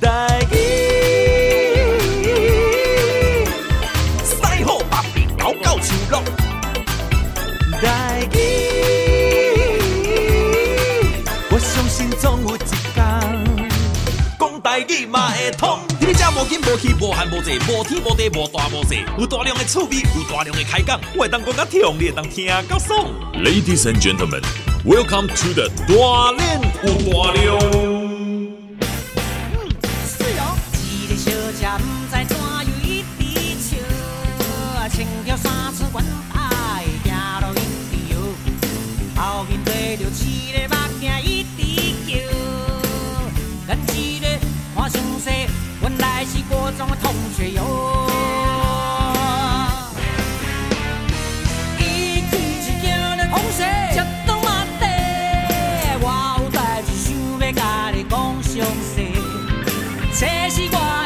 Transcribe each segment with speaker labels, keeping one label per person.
Speaker 1: 台语，
Speaker 2: 师好百变，狗狗唱乐。
Speaker 1: 台语，我相信总有一天，
Speaker 2: 讲台语嘛会通。你这无紧无气无寒无济，无天无地无大无小，有大量的趣味，有大量的开讲，我会当讲甲听，你会当听到爽。Ladies and gentlemen, welcome to the 大练有大量。这是我。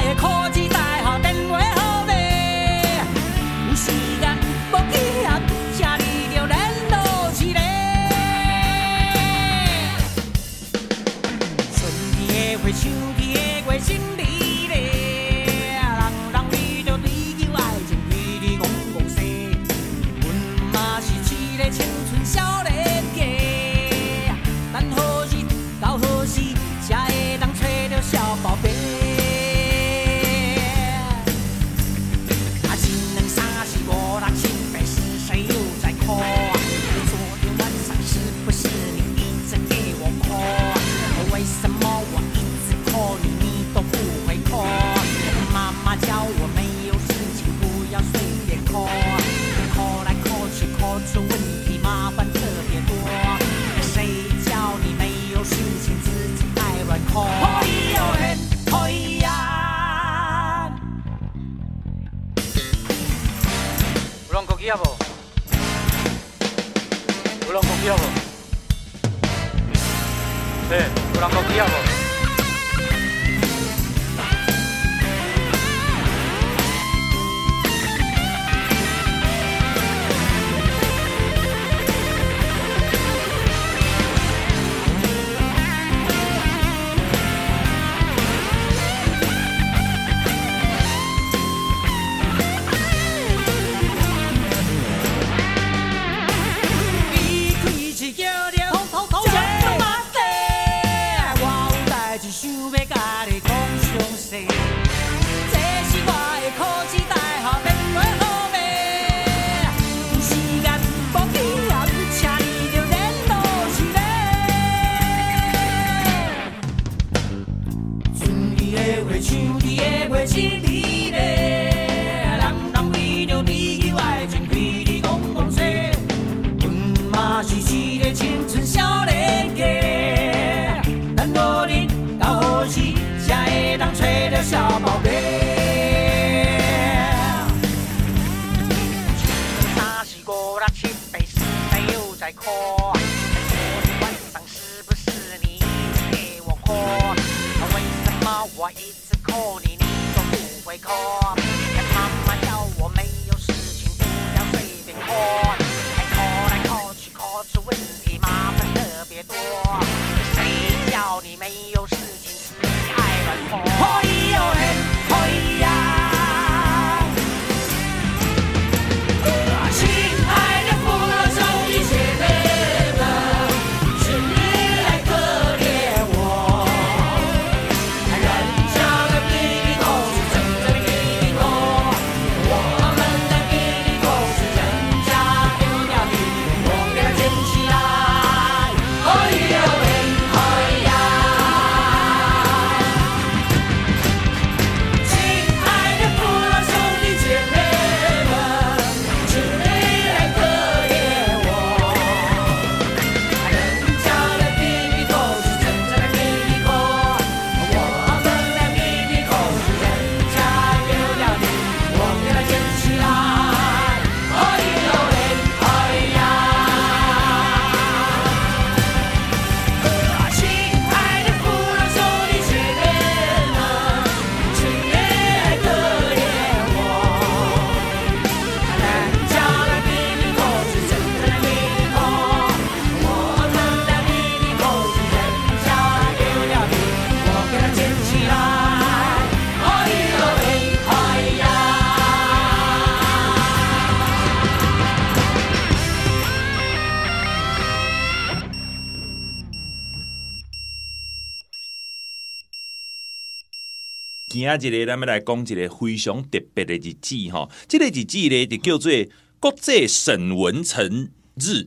Speaker 1: 今仔日咱们来讲一个非常特别的日子哈，这个日子。呢就叫做国际沈文成日，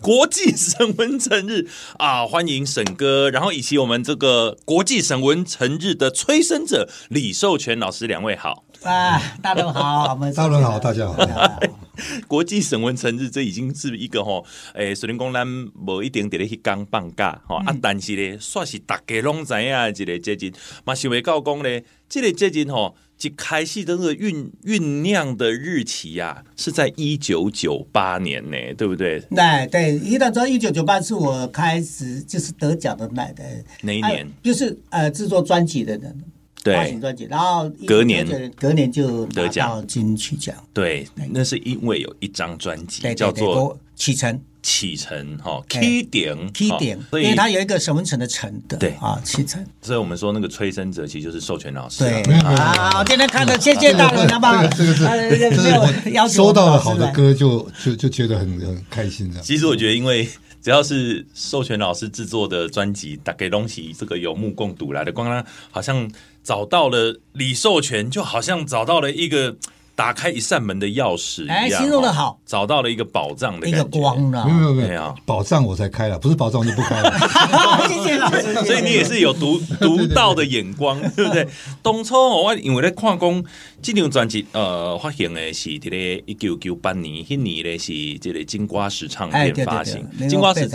Speaker 1: 国际沈文成日啊！欢迎沈哥，然后以及我们这个国际沈文成日的催生者李寿全老师两位好
Speaker 3: 啊，大家好，
Speaker 4: 大家好，大家好。
Speaker 1: 国际沈文成日，这已经是一个吼，诶，虽然讲咱无一定伫咧去讲放假吼，啊，但是咧，算是大家拢知影一个节日，嘛想袂到讲咧，这个节日吼，一开始这个酝酝酿的日期呀、啊，是在一九九八年呢，对不对？
Speaker 3: 对对，一到说一九九八是我开始就是得奖的那的
Speaker 1: 哪一年，
Speaker 3: 就是呃制作专辑的人。
Speaker 1: 对，
Speaker 3: 专辑，然后
Speaker 1: 隔年，
Speaker 3: 隔年就得奖金曲奖。
Speaker 1: 对，那是因为有一张专辑叫做《
Speaker 3: 启程》，
Speaker 1: 启程哈，起点，
Speaker 3: 起点，因为它有一个沈文成的程的，对啊，启程。
Speaker 1: 所以我们说那个催生者其实就是授权老师。
Speaker 3: 对啊，今天看的谢谢大人，好不好？
Speaker 4: 这个是，这是收到了好的歌就就就觉得很很开心的。
Speaker 1: 其实我觉得，因为只要是授权老师制作的专辑，大概东西这个有目共睹来的，光他好像。找到了李寿全，就好像找到了一个打开一扇门的钥匙一样。哎，
Speaker 3: 形容的好，
Speaker 1: 找到了一个宝藏的
Speaker 3: 一个光了。
Speaker 4: 没有没有，宝藏我才开了，不是宝藏就不开了。
Speaker 3: 谢谢老师。
Speaker 1: 所以你也是有独独到的眼光，对不对？当初我因为在看讲这张专辑，呃，发行的是这个一九九八年，那年的是这个金瓜石唱片发行。金瓜石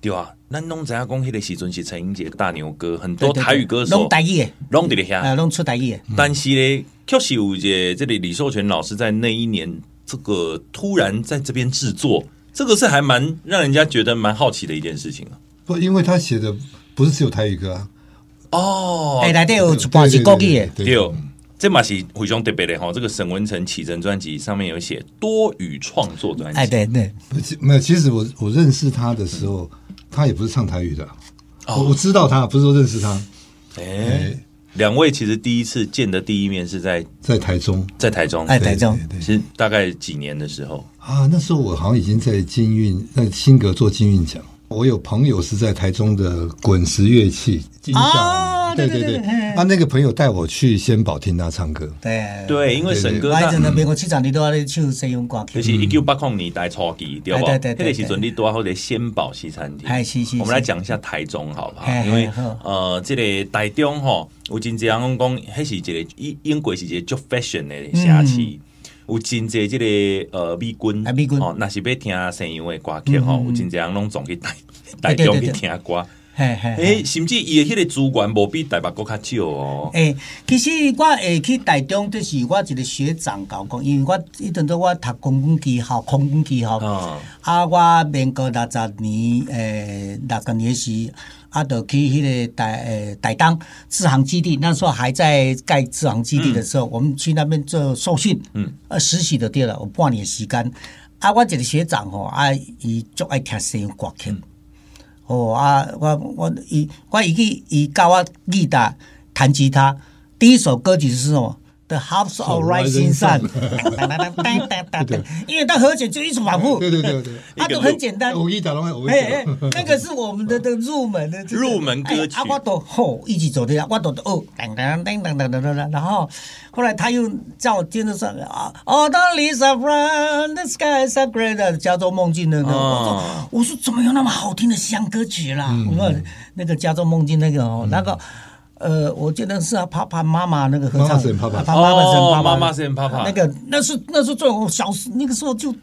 Speaker 1: 对啊。咱拢知影讲，迄个时阵是陈英杰大牛哥，很多台语歌手
Speaker 3: 拢台语，
Speaker 1: 拢伫咧遐，
Speaker 3: 拢出台语。
Speaker 1: 但是咧，确实有一个这里李寿全老师在那一年，这个突然在这边制作，这个是还蛮让人家觉得蛮好奇的一件事情啊。
Speaker 4: 不，因为他写的不是只有台语歌啊。
Speaker 1: 哦，
Speaker 3: 哎，内底有一半是国语的，
Speaker 1: 对，这嘛是非常特别的哈。这个沈文成启程专辑上面有写多语创作专辑，
Speaker 3: 哎，对对，
Speaker 4: 没有。其实我我认识他的时候。他也不是唱台语的，我我知道他，不是说认识他。
Speaker 1: 哎，两位其实第一次见的第一面是在
Speaker 4: 在台中，
Speaker 1: 在台中，
Speaker 3: 在台中，
Speaker 1: 是大概几年的时候？
Speaker 4: 啊？那时候我好像已经在金运，在新格做金运奖。我有朋友是在台中的滚石乐器金响，对对对，他那个朋友带我去仙宝听他唱歌，
Speaker 3: 对。
Speaker 1: 对，因为沈哥在
Speaker 3: 那边，我去场你都要唱西洋歌曲，
Speaker 1: 就是一九八零年代初期，对不？对对对，那个时阵你多好在仙宝西餐厅，我们来讲一下台中好不好？因为呃，这个台中哈，有真济人讲，还是一个英英国是一个做 fashion 的城市。有真济这个呃美军，
Speaker 3: 美军。
Speaker 1: 哦，那是要听西洋的歌曲吼，有真济人拢总去台台中去听歌，诶，甚至伊的迄个资源无比台北国较少哦。诶，
Speaker 3: 其实我会去台中，就是我一个学长教讲，因为我迄阵都我读空军技校，空军技校，啊，我民国六十年诶六十年时。啊，就去迄个台诶台东志航基地，那时候还在盖志航基地的时候，嗯、我们去那边做受训，嗯，呃实习的对了，有半年时间。啊，我一个学长吼，啊，伊足爱听西洋歌曲，嗯、哦啊，我我伊我伊去伊教我吉他弹吉他，第一首歌曲是什么？The House of Rising Sun，因为它和弦就一直反复，
Speaker 4: 对对对对，
Speaker 3: 它都很简单。
Speaker 4: 偶一打龙，
Speaker 3: 哎，那个是我们的 的入门的
Speaker 1: 入门歌曲。
Speaker 3: 啊，我都吼一起走的呀，我都哦，噔噔噔噔噔噔噔，然后后来他又叫我听着说啊，All the leaves are brown, the sky is grey 的加州梦境的那个，我说怎么有那么好听的西洋歌曲啦？我说那个加州梦境那个哦，那个。呃，我记得是啊，帕帕妈妈那个合唱，
Speaker 4: 帕帕，
Speaker 1: 帕帕哦，妈妈是帕帕，
Speaker 3: 那个那是那是最我小时那个时候就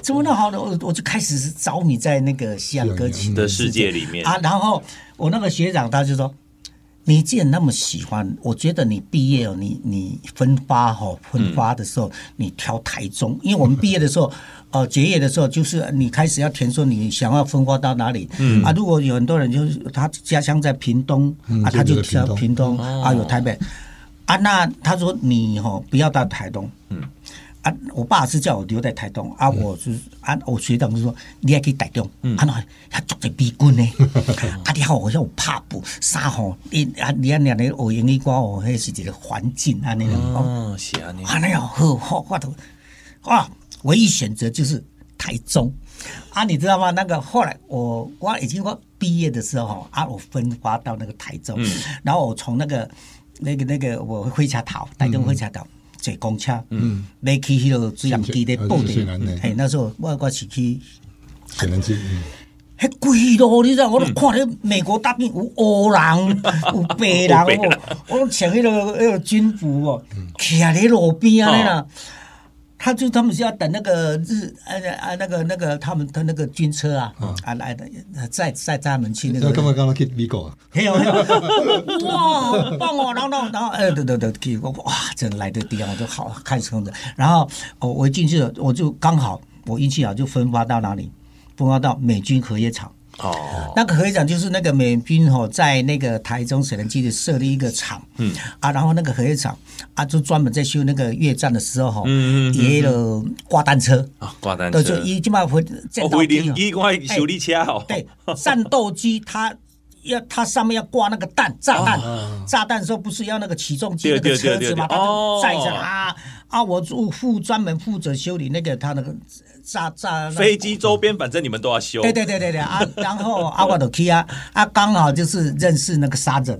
Speaker 3: 怎么那好的，我我就开始着迷在那个西洋歌曲
Speaker 1: 的世界里面。
Speaker 3: 啊。然后我那个学长他就说，你既然那么喜欢，我觉得你毕业哦，你你分发哈分发的时候，你挑台中，因为我们毕业的时候。呃，结业的时候就是你开始要填说你想要分发到哪里，嗯。啊，如果有很多人就是他家乡在屏东，嗯、啊，他就挑屏东，嗯、啊，有台北，啊，那他说你哦不要到台东，嗯，啊，我爸是叫我留在台东，啊，我是、嗯、啊，我学长就说你还可以台东，嗯，啊，那他做在逼军呢，啊，你好，我要怕不啥吼，你啊，你啊，两年学英语歌哦，那是一个环境啊，那种哦，是啊，啊，那要好好我都啊。唯一选择就是台中。啊，你知道吗？那个后来我我已经我毕业的时候啊，我分发到那个台中，嗯、然后我从那个那个那个我火车头，台中火车头坐公车，嗯，要去迄个水南机的布地，嘿，那时候我我是去
Speaker 4: 水南基。
Speaker 3: 迄规路你知道，我都看到美国大兵有黑 人，有白人，我都穿迄个迄个军服哦，徛咧路边啊那。他就他们是要等那个日啊啊那个那个他们的那个军车啊啊来的，载载他们去那个。
Speaker 4: 干嘛刚刚去美国啊？
Speaker 3: 没有没有。哇，棒哦！然后然后哎，对对对，给我哇，这来的地方我就好开车的。然后我我一进去了，我就刚好我运气好，就分发到哪里？分发到美军核业厂。哦，那个核业厂就是那个美军哦，在那个台中水能基地设立一个厂，嗯。啊，然后那个核业厂啊，就专门在修那个越战的时候哈，嗯嗯，也有挂单车。啊，挂单车，就一起码会战斗机，一块修理车哦，对，战斗机它要它上面要挂那个弹炸弹，炸弹的时候不是要那个起重机那个车子嘛？它就载着啊啊，我就负专门负责修理那个它那个。炸炸
Speaker 1: 飞机周边，反正你们都要修。
Speaker 3: 对对对对对啊！然后阿瓦多基啊，啊，刚好就是认识那个沙总。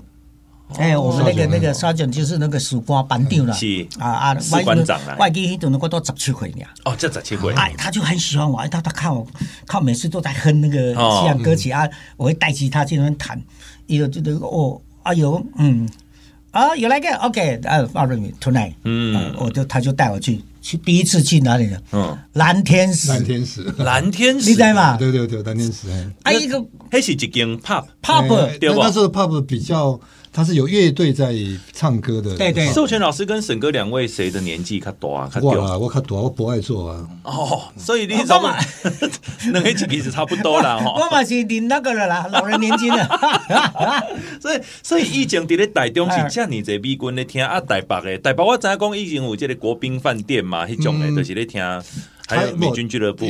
Speaker 3: 哎，我们那个那个沙总就是那个士官班长了。是啊啊，
Speaker 1: 士官长啊。
Speaker 3: 外机都能够到十七岁呀。
Speaker 1: 哦，这十七岁。
Speaker 3: 哎，他就很喜欢我，哎，他他看我，看我每次都在哼那个西洋歌曲啊，我会带起他去那边弹。一个就那个哦，哎呦，嗯，啊，有来个，OK，呃，Follow me tonight。嗯，我就他就带我去。去第一次去哪里呢？嗯，蓝天使，
Speaker 4: 蓝天使，
Speaker 1: 蓝天使，
Speaker 3: 你在吗？
Speaker 4: 对对对，蓝天使。
Speaker 3: 哎一个，
Speaker 1: 还是一间
Speaker 3: pub，pub，
Speaker 4: 对吧？那时候 pub 比较。他是有乐队在唱歌的。
Speaker 3: 对对，
Speaker 1: 授权老师跟沈哥两位谁的年纪较大啊？
Speaker 4: 我啊，我较大，我不爱做啊。
Speaker 1: 哦，所以你怎么？两个其实差不多啦。
Speaker 3: 我嘛是领那个了啦，老人年金了。
Speaker 1: 所以，所以以前在咧台中是这样，你在美军咧听啊，台北的台北，我知影讲以前有这个国宾饭店嘛，迄种的都是咧听，还有美军俱乐部。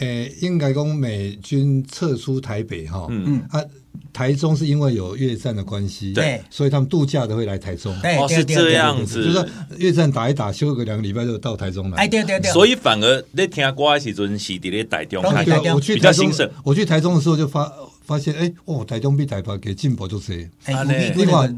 Speaker 4: 呃，应该讲美军撤出台北哈，嗯。嗯啊。台中是因为有越战的关系，对，所以他们度假都会来台中。
Speaker 1: 哦，是这样子，
Speaker 4: 就是越战打一打，休个两个礼拜就到台中来。
Speaker 3: 哎，对对对。
Speaker 1: 所以反而在听歌的时阵是伫咧台中，
Speaker 4: 台中我去台中，我去台中的时候就发发现，哎，哦，台中比台北给进步就多。哎，另外，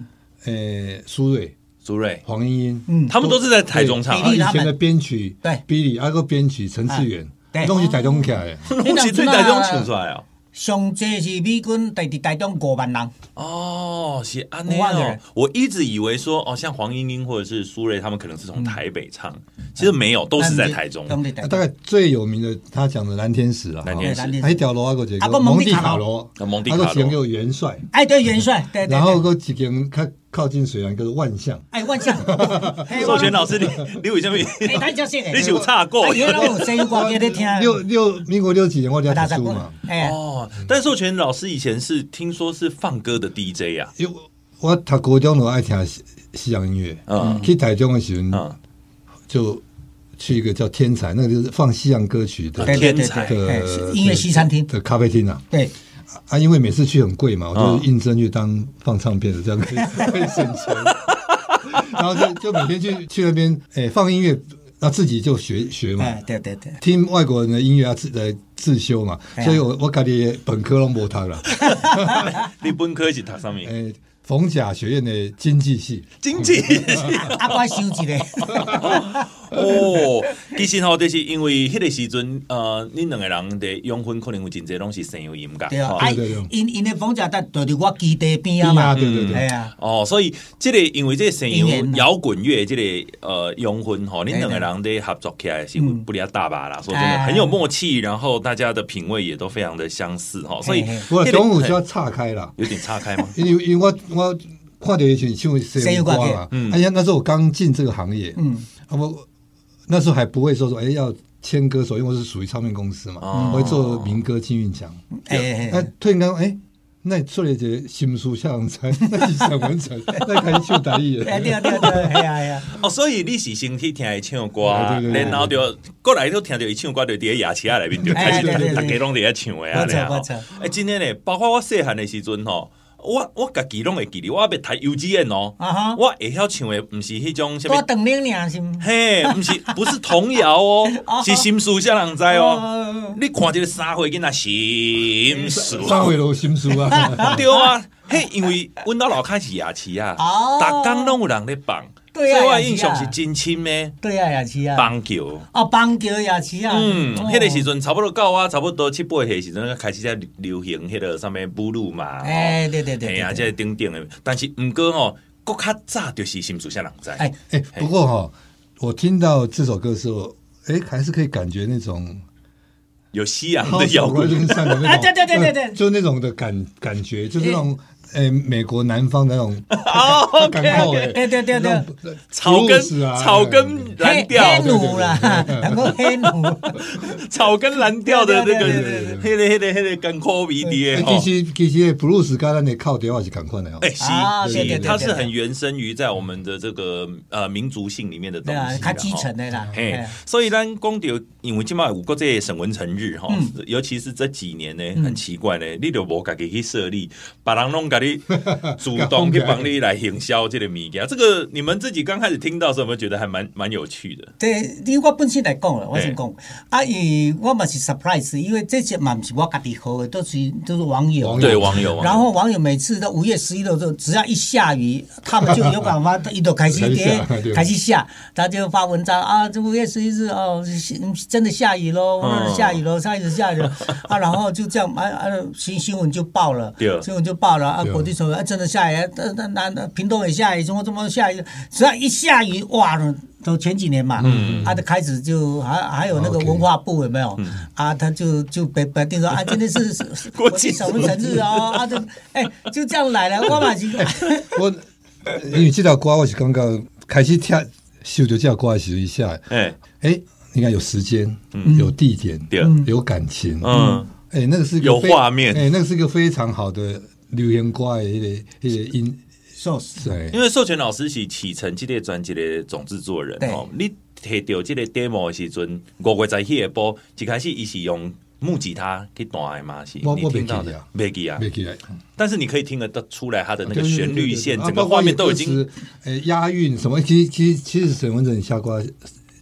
Speaker 4: 呃，苏瑞、
Speaker 1: 苏瑞、
Speaker 4: 黄莺莺，
Speaker 1: 嗯，他们都是在台中唱。
Speaker 4: 以前的编曲，对，比利，阿个编曲陈志远，东西台中起来，
Speaker 1: 东西最台中唱出来啊。
Speaker 3: 上届是美军在台中五万人。
Speaker 1: 哦，是安尼哦。我一直以为说哦，像黄莺莺或者是苏芮他们可能是从台北唱，其实没有，都是在台中。
Speaker 4: 大概最有名的，他讲的蓝天使啊，蓝天使，还一条路啊个这个蒙地卡罗，
Speaker 1: 蒙地卡罗，
Speaker 4: 还有几个元帅，
Speaker 3: 哎对元帅，对，
Speaker 4: 然后个几个看。靠近水源，叫做万象。
Speaker 3: 哎，万象。
Speaker 1: 授权老师，你你为什么？你有差过？
Speaker 4: 六六民国六几年我就要读书嘛。
Speaker 1: 哦，但授权老师以前是听说是放歌的 DJ 呀。
Speaker 4: 因为我读高中都爱听西洋音乐。嗯。去台中的时候，就去一个叫天才，那个就是放西洋歌曲的
Speaker 1: 天才
Speaker 3: 的音乐西餐厅
Speaker 4: 的咖啡厅啊。对。啊，因为每次去很贵嘛，我就应征去当放唱片的，这样可以 可以省钱。然后就就每天去去那边，哎，放音乐，那自己就学学嘛。
Speaker 3: 对对对，
Speaker 4: 听外国人的音乐啊自来自修嘛。所以我我家里本科都没读了。
Speaker 1: 你本科是读什么？哎。
Speaker 4: 逢甲学院的经济系，
Speaker 1: 经济系，
Speaker 3: 阿怪收一个。
Speaker 1: 哦，其实吼，就是因为迄个时阵，呃，恁两个人的养分可能有真侪拢是声优音噶。
Speaker 3: 对啊，因因的房价在就伫我基地边啊嘛，
Speaker 4: 对对对，
Speaker 3: 系啊。
Speaker 1: 哦，所以这个因为这个声优摇滚乐这个呃养分吼，恁两个人的合作起来是不离大把啦，说真的很有默契，然后大家的品味也都非常的相似哈，所以
Speaker 4: 我中午就要岔开了，
Speaker 1: 有点岔开吗？
Speaker 4: 因为因为我。我看到以前唱声优歌嘛，哎呀，那时候我刚进这个行业，嗯，啊我那时候还不会说说，哎要签歌手，因为我是属于唱片公司嘛，我会做民歌金韵奖，哎，那突然间哎，那出了一个新书上才，那是想完成，那开始唱台语，
Speaker 3: 对对对，系啊系啊，
Speaker 1: 哦，所以你是先去听伊唱歌，然后就过来都听到伊唱歌，就伫个雅琪亚里面就开始大家拢伫遐唱的啊，哎，今天呢，包括我细汉的时阵吼。我我家己拢会记哩，我要读幼稚园哦，我会晓唱的不是迄种什么，
Speaker 3: 等你娘是毋？
Speaker 1: 嘿，不是不是童谣哦，是心事啥人知哦？你看这个三岁囡仔心事，
Speaker 4: 三岁都心事啊，
Speaker 1: 对啊，嘿，因为阮到老开始牙齿啊，逐工拢有人咧放。
Speaker 3: 对啊，
Speaker 1: 我印象是真深的。
Speaker 3: 对啊，也是啊，
Speaker 1: 棒球
Speaker 3: 哦，棒球也是啊。
Speaker 1: 嗯，迄个时阵差不多到啊，差不多七八岁时阵开始在流行迄个上面布鲁嘛。
Speaker 3: 哎，对对对，
Speaker 1: 哎呀，这顶顶的。但是毋过吼，国较早就是心事啥人在？
Speaker 4: 哎哎，不过哈，我听到这首歌的时候，哎，还是可以感觉那种
Speaker 1: 有西洋的摇滚
Speaker 3: 上的那种，对对对对对，
Speaker 4: 就那种的感感觉，就是那种。哎，美国南方那种
Speaker 1: 哦，
Speaker 3: 对对对对。对，
Speaker 1: 草根草根蓝调，
Speaker 3: 黑奴啦，然后 黑奴，
Speaker 1: 草根蓝调的那个，黑的黑的黑的甘苦味的。
Speaker 4: 其实其实布鲁斯刚才你靠电话是赶快的哦。
Speaker 1: 哎，是是，它是很原生于在我们的这个呃民族性里面的东西，
Speaker 3: 它继承的啦。
Speaker 1: 嘿，所以咱讲到，因为今嘛有过这沈文成日哈，尤其是这几年呢，很奇怪呢，你都无家己去设立，把人弄个。主动去帮你来营销这个物件，这个你们自己刚开始听到的时候，有没有觉得还蛮蛮有趣的？
Speaker 3: 对，因为我本身来讲了，我先讲，啊，伊我嘛是 surprise，因为这些嘛不是我家己喝的，都是都是网友，
Speaker 1: 对网友。
Speaker 3: 然后网友每次都五月十一的时候，只要一下雨，他们就有办法，一都开始点开始下，他就发文章啊，这五月十一日哦，真的下雨喽，下雨喽，开始下雨了啊，然后就这样啊啊，新新闻就爆了，新闻就爆了啊。我就说，哎，真的下雨，那那那屏东也下雨，怎么怎么下雨？只要一下雨，哇，都前几年嘛，嗯，他就开始就还还有那个文化部有没有？啊，他就就别别定说，啊，今天是 国际沈文成日哦，啊，就哎，就这样来了。我嘛是，
Speaker 4: 我因为这条歌我是刚刚开始听，秀就这条歌是一下，哎。哎，你看有时间，有地点，有感情，嗯，哎，那个是
Speaker 1: 有画面，
Speaker 4: 哎，那个是一个非常好的。流行歌的那个那个音，
Speaker 3: 对，
Speaker 1: 因为授权老师是启程这个专辑的总制作人哦。你提到这个 demo 的时阵，五月在迄个播，一开始伊是用木吉他去弹的嘛？是，你听到的，没记啊，没记啊。但是你可以听得到出来，它的那个旋律线，整个画面都已经，
Speaker 4: 呃，押韵什么？其实其实其实沈文正下瓜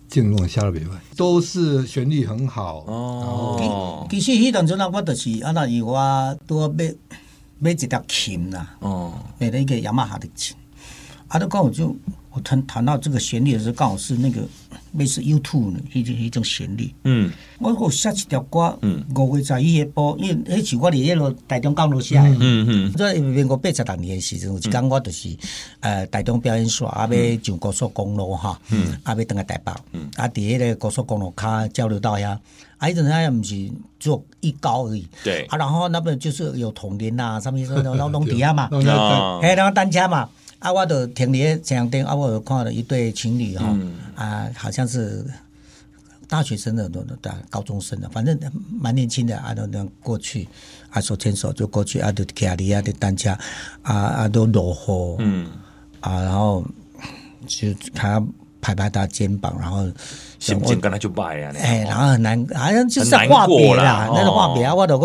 Speaker 4: 进入下了别外，都是旋律很好
Speaker 3: 哦。其实迄当阵啊，我就是啊，那以我多被。买一条琴啦，哦，买了一个雅马哈的琴，啊，都刚好就我谈谈到这个旋律的时候，刚好是那个类似 YouTube 的一种一种旋律，嗯，我我写一条歌，嗯，五月十一号播，因为那时我伫迄个台中港路写的，嗯嗯，在民国八十六年的时阵，有一天我就是呃台中表演耍，啊要上高速公路哈，嗯，啊要登个台北，嗯，啊伫迄个高速公路卡交流道呀。啊，一阵他也不是做一高而已，
Speaker 1: 对。
Speaker 3: 啊，然后那边就是有统联呐，上面说那种农地啊嘛，哎，然后单车嘛，啊，我就停伫前两天，啊，我有看到一对情侣哈，啊，好像是大学生的，都都高中生的，反正蛮年轻的，啊，都能过去，啊，手牵手就过去，啊，就骑里啊的单车，啊啊都落雨，嗯，啊，然后就他。拍拍他肩膀，然后
Speaker 1: 心情跟他就拜啊，
Speaker 3: 哎，然后很难，好像就是话别啦，那个话别啊，我老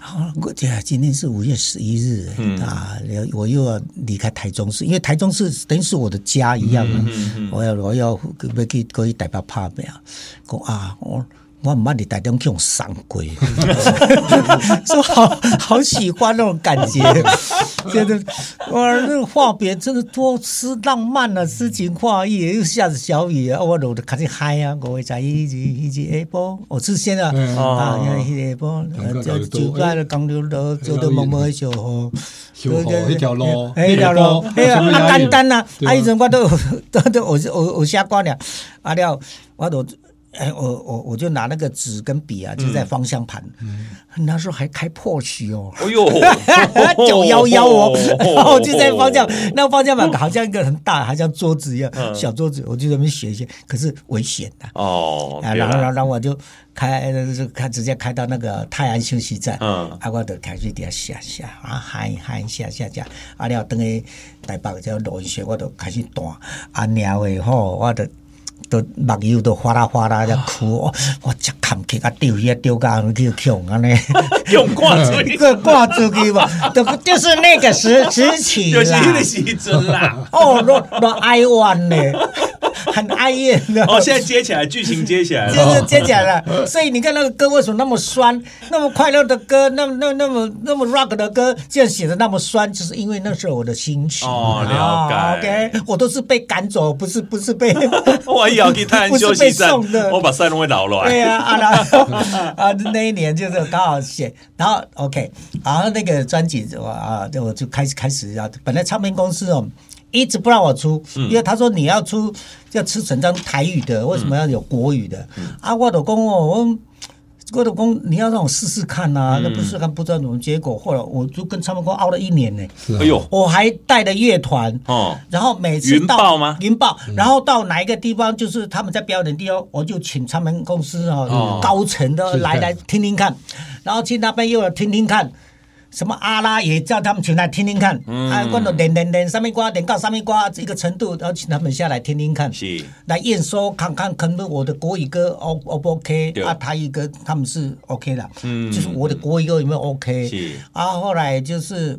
Speaker 3: 公，我呀今天是五月十一日啊，我又要离开台中市，因为台中市等于是我的家一样啊，我要我要要去可以代表拍没啊，讲啊我。我唔捌你台中去用上过，说好好喜欢那种感觉，觉得哇，那个话别真的多诗浪漫啊，诗情画意，又下着小雨啊，我落得开始嗨啊，我会在一直一直下播，我是现在啊，下播，就就在那江流路，走到某某小河，
Speaker 4: 小河一条路，
Speaker 3: 一条路，哎呀，简单啊，啊，以前我都都都我我我瞎讲了，啊了，我都。哎，我我我就拿那个纸跟笔啊，就在方向盘。嗯，那时候还开 Porsche 哦。哎呦，九幺幺哦，然后就在方向，那个方向盘好像一个很大，好像桌子一样，小桌子，我就在那边写一些，可是危险的。哦。然后然后然后我就开就开直接开到那个泰安休息站。嗯。啊，我就开始底下下下啊喊喊下下下，啊了等于台北叫落雨雪，我就开始弹。啊，鸟尾吼，我的。都目油都哗啦哗啦在哭，我我只看去啊丢去啊丢到去穷安尼，
Speaker 2: 用挂出去，
Speaker 3: 挂出去嘛，都就是那个时时期
Speaker 2: 就是那个时阵啦。
Speaker 3: 哦，都都哀怨呢，很哀怨的。
Speaker 2: 哦，现在接起来，剧情接起来了，
Speaker 3: 就是接起来了。所以你看那个歌为什么那么酸？那么快乐的歌，那么那那么那么 rock 的歌，竟然写的那么酸，就是因为那时候我的心情。
Speaker 2: 哦，了
Speaker 3: 解。OK，我都是被赶走，不是不是被。
Speaker 2: 我要去太阳休息站，我把赛龙会扰乱。
Speaker 3: 对呀，啊，然后 啊，那一年就是刚好写，然后 OK，然后那个专辑我啊，我就开始开始要，本来唱片公司哦一直不让我出，因为他说你要出要出整张台语的，为什么要有国语的？啊，我老公哦，我。郭德纲，你要让我试试看呐、啊？那、嗯、不试看不知道怎么结果。后来我就跟唱片公熬了一年呢。
Speaker 2: 哎呦，
Speaker 3: 我还带了乐团
Speaker 2: 哦，
Speaker 3: 然后每次到
Speaker 2: 云豹吗？
Speaker 3: 云豹，然后到哪一个地方，就是他们在表演的地方，我就请他们公司啊、哦、高层的来来听听看，然后去那边又要听听看。什么阿拉也叫他们请来听听看，嗯、啊，关到点点点上面瓜，点到上面瓜这个程度，然后请他们下来听听看，
Speaker 2: 是。
Speaker 3: 来验收看看，可能我的国语歌 O O 不 OK，啊，台语歌他们是 OK 的，嗯，就是我的国语歌有没有 OK？是。啊，后来就是，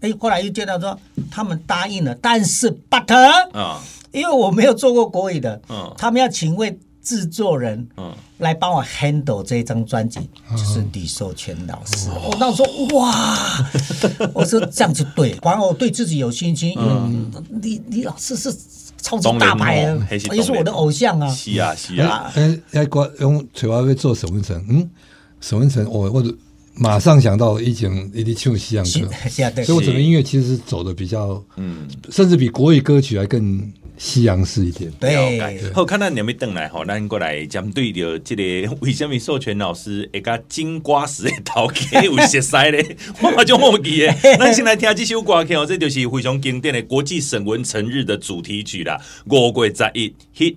Speaker 3: 哎，后来又见到说他们答应了，但是 but 啊、哦，因为我没有做过国语的，嗯、哦，他们要请位。制作人，嗯来帮我 handle 这一张专辑，就是李寿全老师。我那时说哇，我说这样子对，反正我对自己有信心。嗯，李李老师是超级大牌啊，也是我的偶像啊。
Speaker 2: 是啊，是啊。
Speaker 4: 哎哎，我用嘴巴会做沈文成，嗯，沈文成，我我马上想到以前一定唱西洋歌，所以我整个音乐其实是走的比较，嗯，甚至比国语歌曲还更。西洋式一点，
Speaker 3: 对。
Speaker 2: 好，看到你们等来吼，咱过来针对着这个 为什么授权老师会甲金瓜石的头家 有熟悉咧？我嘛就忘记诶。咱先来听这首歌曲哦，这就是非常经典的国际沈文成日的主题曲啦。五月十一，Hit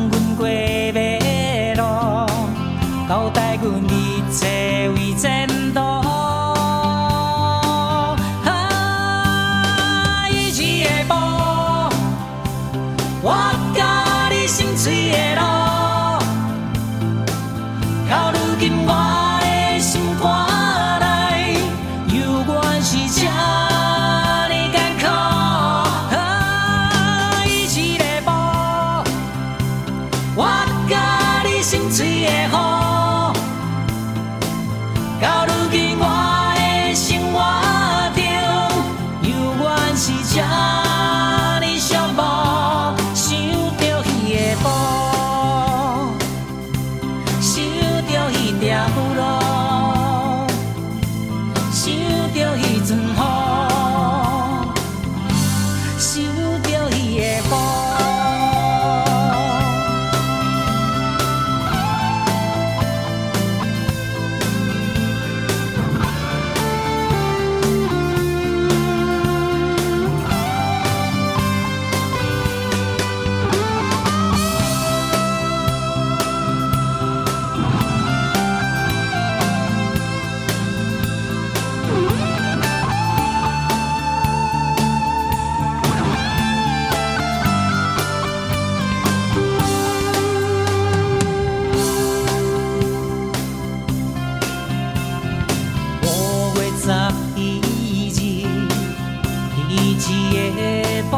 Speaker 5: 你的步，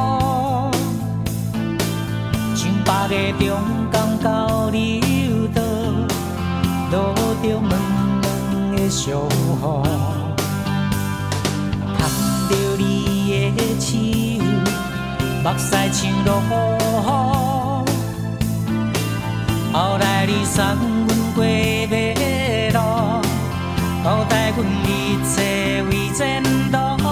Speaker 5: 像八月长江到绿岛，路着濛濛的小雨，牵着你的
Speaker 2: 手，目屎像落雨。后来你送阮过马路，交代阮一切为前途。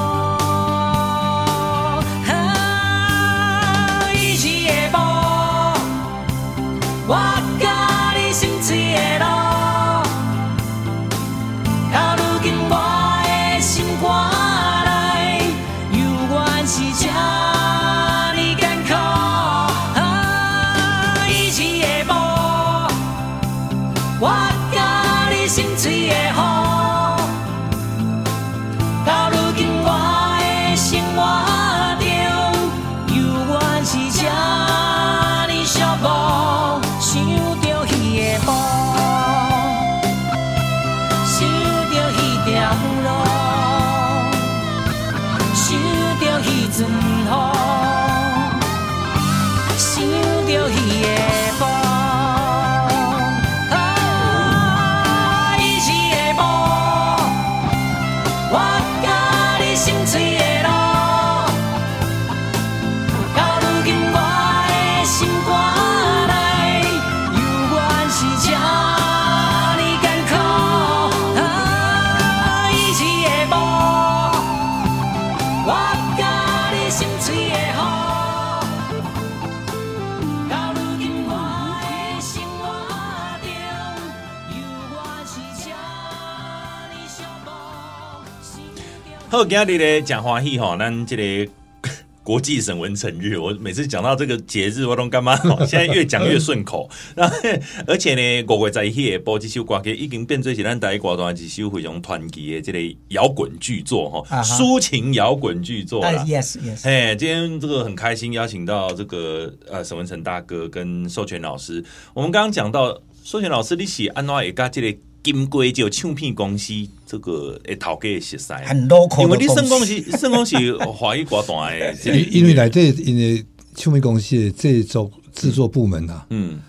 Speaker 1: 好，今日咧讲欢喜吼，咱这个 国际沈文成日，我每次讲到这个节日，我都干嘛？现在越讲越顺口。而且呢，国会在迄播这首歌，已经变做是咱台歌段一首非常传奇的这个摇滚巨作哈，抒情摇滚巨作啦。
Speaker 3: Yes, yes。
Speaker 1: 哎，今天这个很开心，邀请到这个呃沈文成大哥跟授权老师。我们刚刚讲到授权老师，你是安怎会甲这个？金龟就唱片公司这个诶，头家熟悉，
Speaker 3: 很 local
Speaker 1: 因为你算讲是 算讲是华语歌坛诶，
Speaker 4: 因为来这因为唱片公司的制作制作部门啊，嗯，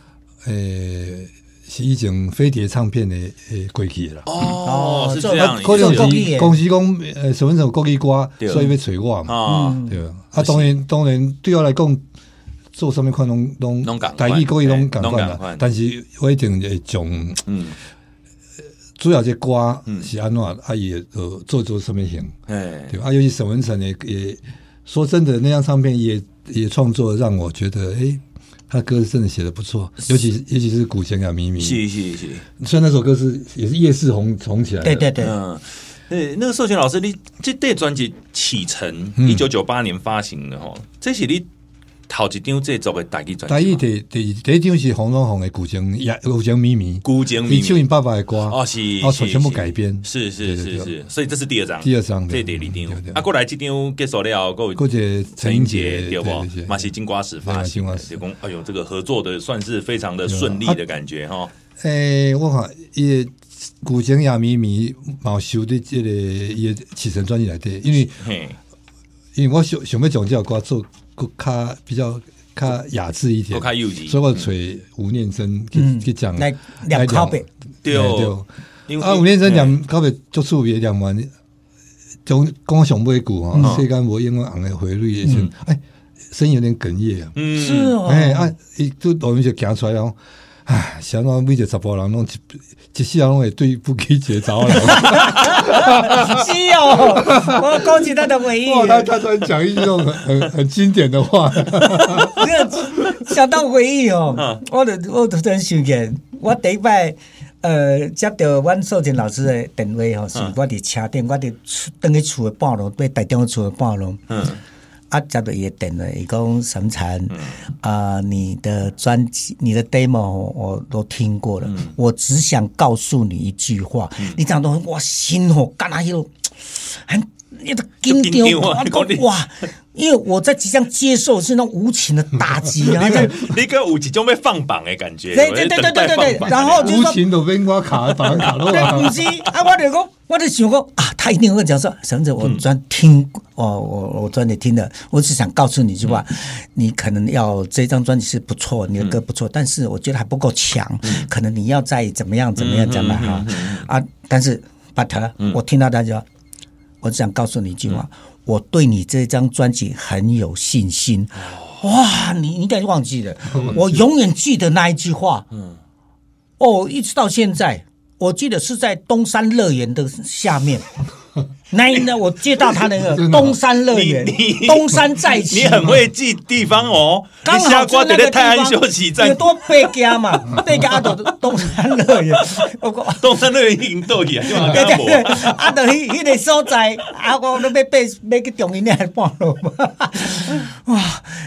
Speaker 4: 诶、欸，是已经飞碟唱片的诶过去了
Speaker 1: 哦，是这样，
Speaker 4: 可能是公司讲诶，什么什么国语歌，所以要找我嘛，啊，对。吧？啊，当然当然对我来讲，做什么款拢拢台语国语拢共款啦，但是我一定会从嗯。主要这歌是安怎，啊也呃做做什么型，哎，对吧啊，尤其沈文成也也说真的，那张唱片也也创作让我觉得，哎，他歌真的写的不错，尤其尤其是古弦啊咪咪，
Speaker 1: 是是是，
Speaker 4: 虽然那首歌是也是夜市红红起来，
Speaker 3: 对对对，
Speaker 1: 嗯，对，那个授权老师，你这这专辑启程一九九八年发行的哈，这是你。头一张制作的台语专辑，
Speaker 4: 台语第第第一张是轰隆轰的古筝，呀古筝咪咪，
Speaker 1: 古筝咪咪，
Speaker 4: 唱因爸爸的歌，
Speaker 1: 哦是，
Speaker 4: 哦全部改编，
Speaker 1: 是是是是，所以这是第二张，
Speaker 4: 第二张，
Speaker 1: 这第二张，啊过来这张结束了，过
Speaker 4: 过节陈英杰
Speaker 1: 对不？马西金瓜石发行，结果哎呦，这个合作的算是非常的顺利的感觉哈。
Speaker 4: 诶，我看也古筝也咪咪，毛修的这个也启程专辑来的，因为因为我想想要讲这首歌做。较比较较雅致一点，所以我找吴念真去去讲
Speaker 3: 来两靠北，
Speaker 1: 对对，
Speaker 4: 啊吴念真讲靠北做出别两万，从讲上尾句哈，世间无永远红的回味也是，哎，声音有点哽咽啊，
Speaker 3: 是哦，
Speaker 4: 哎啊，一都我们就行出来哦，哎，想到每个十甫人拢一一世人拢会对不起一个查某人，
Speaker 3: 是哦，我勾起他的回忆。
Speaker 4: 他他突然讲一种很很很经典的话，
Speaker 3: 想到回忆哦，我都我都突然想起来，我第一摆呃接到阮授权老师的电话吼，是我伫车顶，我伫等去厝的半路，对台中厝的半路。嗯。啊，接到伊电了，伊讲沈晨啊，你的专辑、你的 demo 我都听过了，嗯、我只想告诉你一句话，嗯、你讲到我心火干那又很那个惊掉，哇！因为我在即将接受是那种无情的打击，然 后
Speaker 1: 你个五级就被放榜的感觉，
Speaker 3: 对对对对对对，然后
Speaker 4: 无情的被我卡绑卡了，
Speaker 3: 对，不是啊，我就讲，我就想讲啊，他一定会讲说，甚至我专听，哦，我我专辑听的，我只想告诉你一句话，你可能要这张专辑是不错，你的歌不错，但是我觉得还不够强，可能你要再怎么样怎么样怎么样哈啊，但是 but 我听到他就。我只想告诉你一句话，嗯、我对你这张专辑很有信心。哇，你应该忘记了，我永远记得那一句话。嗯，哦，一直到现在，我记得是在东山乐园的下面。那一呢？我接到他那个 东山乐园，东山再起，
Speaker 1: 你很会记地方哦。
Speaker 3: 刚好在那个泰安休息站，有多背家嘛？背家到东山乐园，我讲
Speaker 1: 东山乐园已经倒去啊，
Speaker 3: 对对对，啊，到迄迄个所在，啊，我都要背背去中央那半路嘛。哇，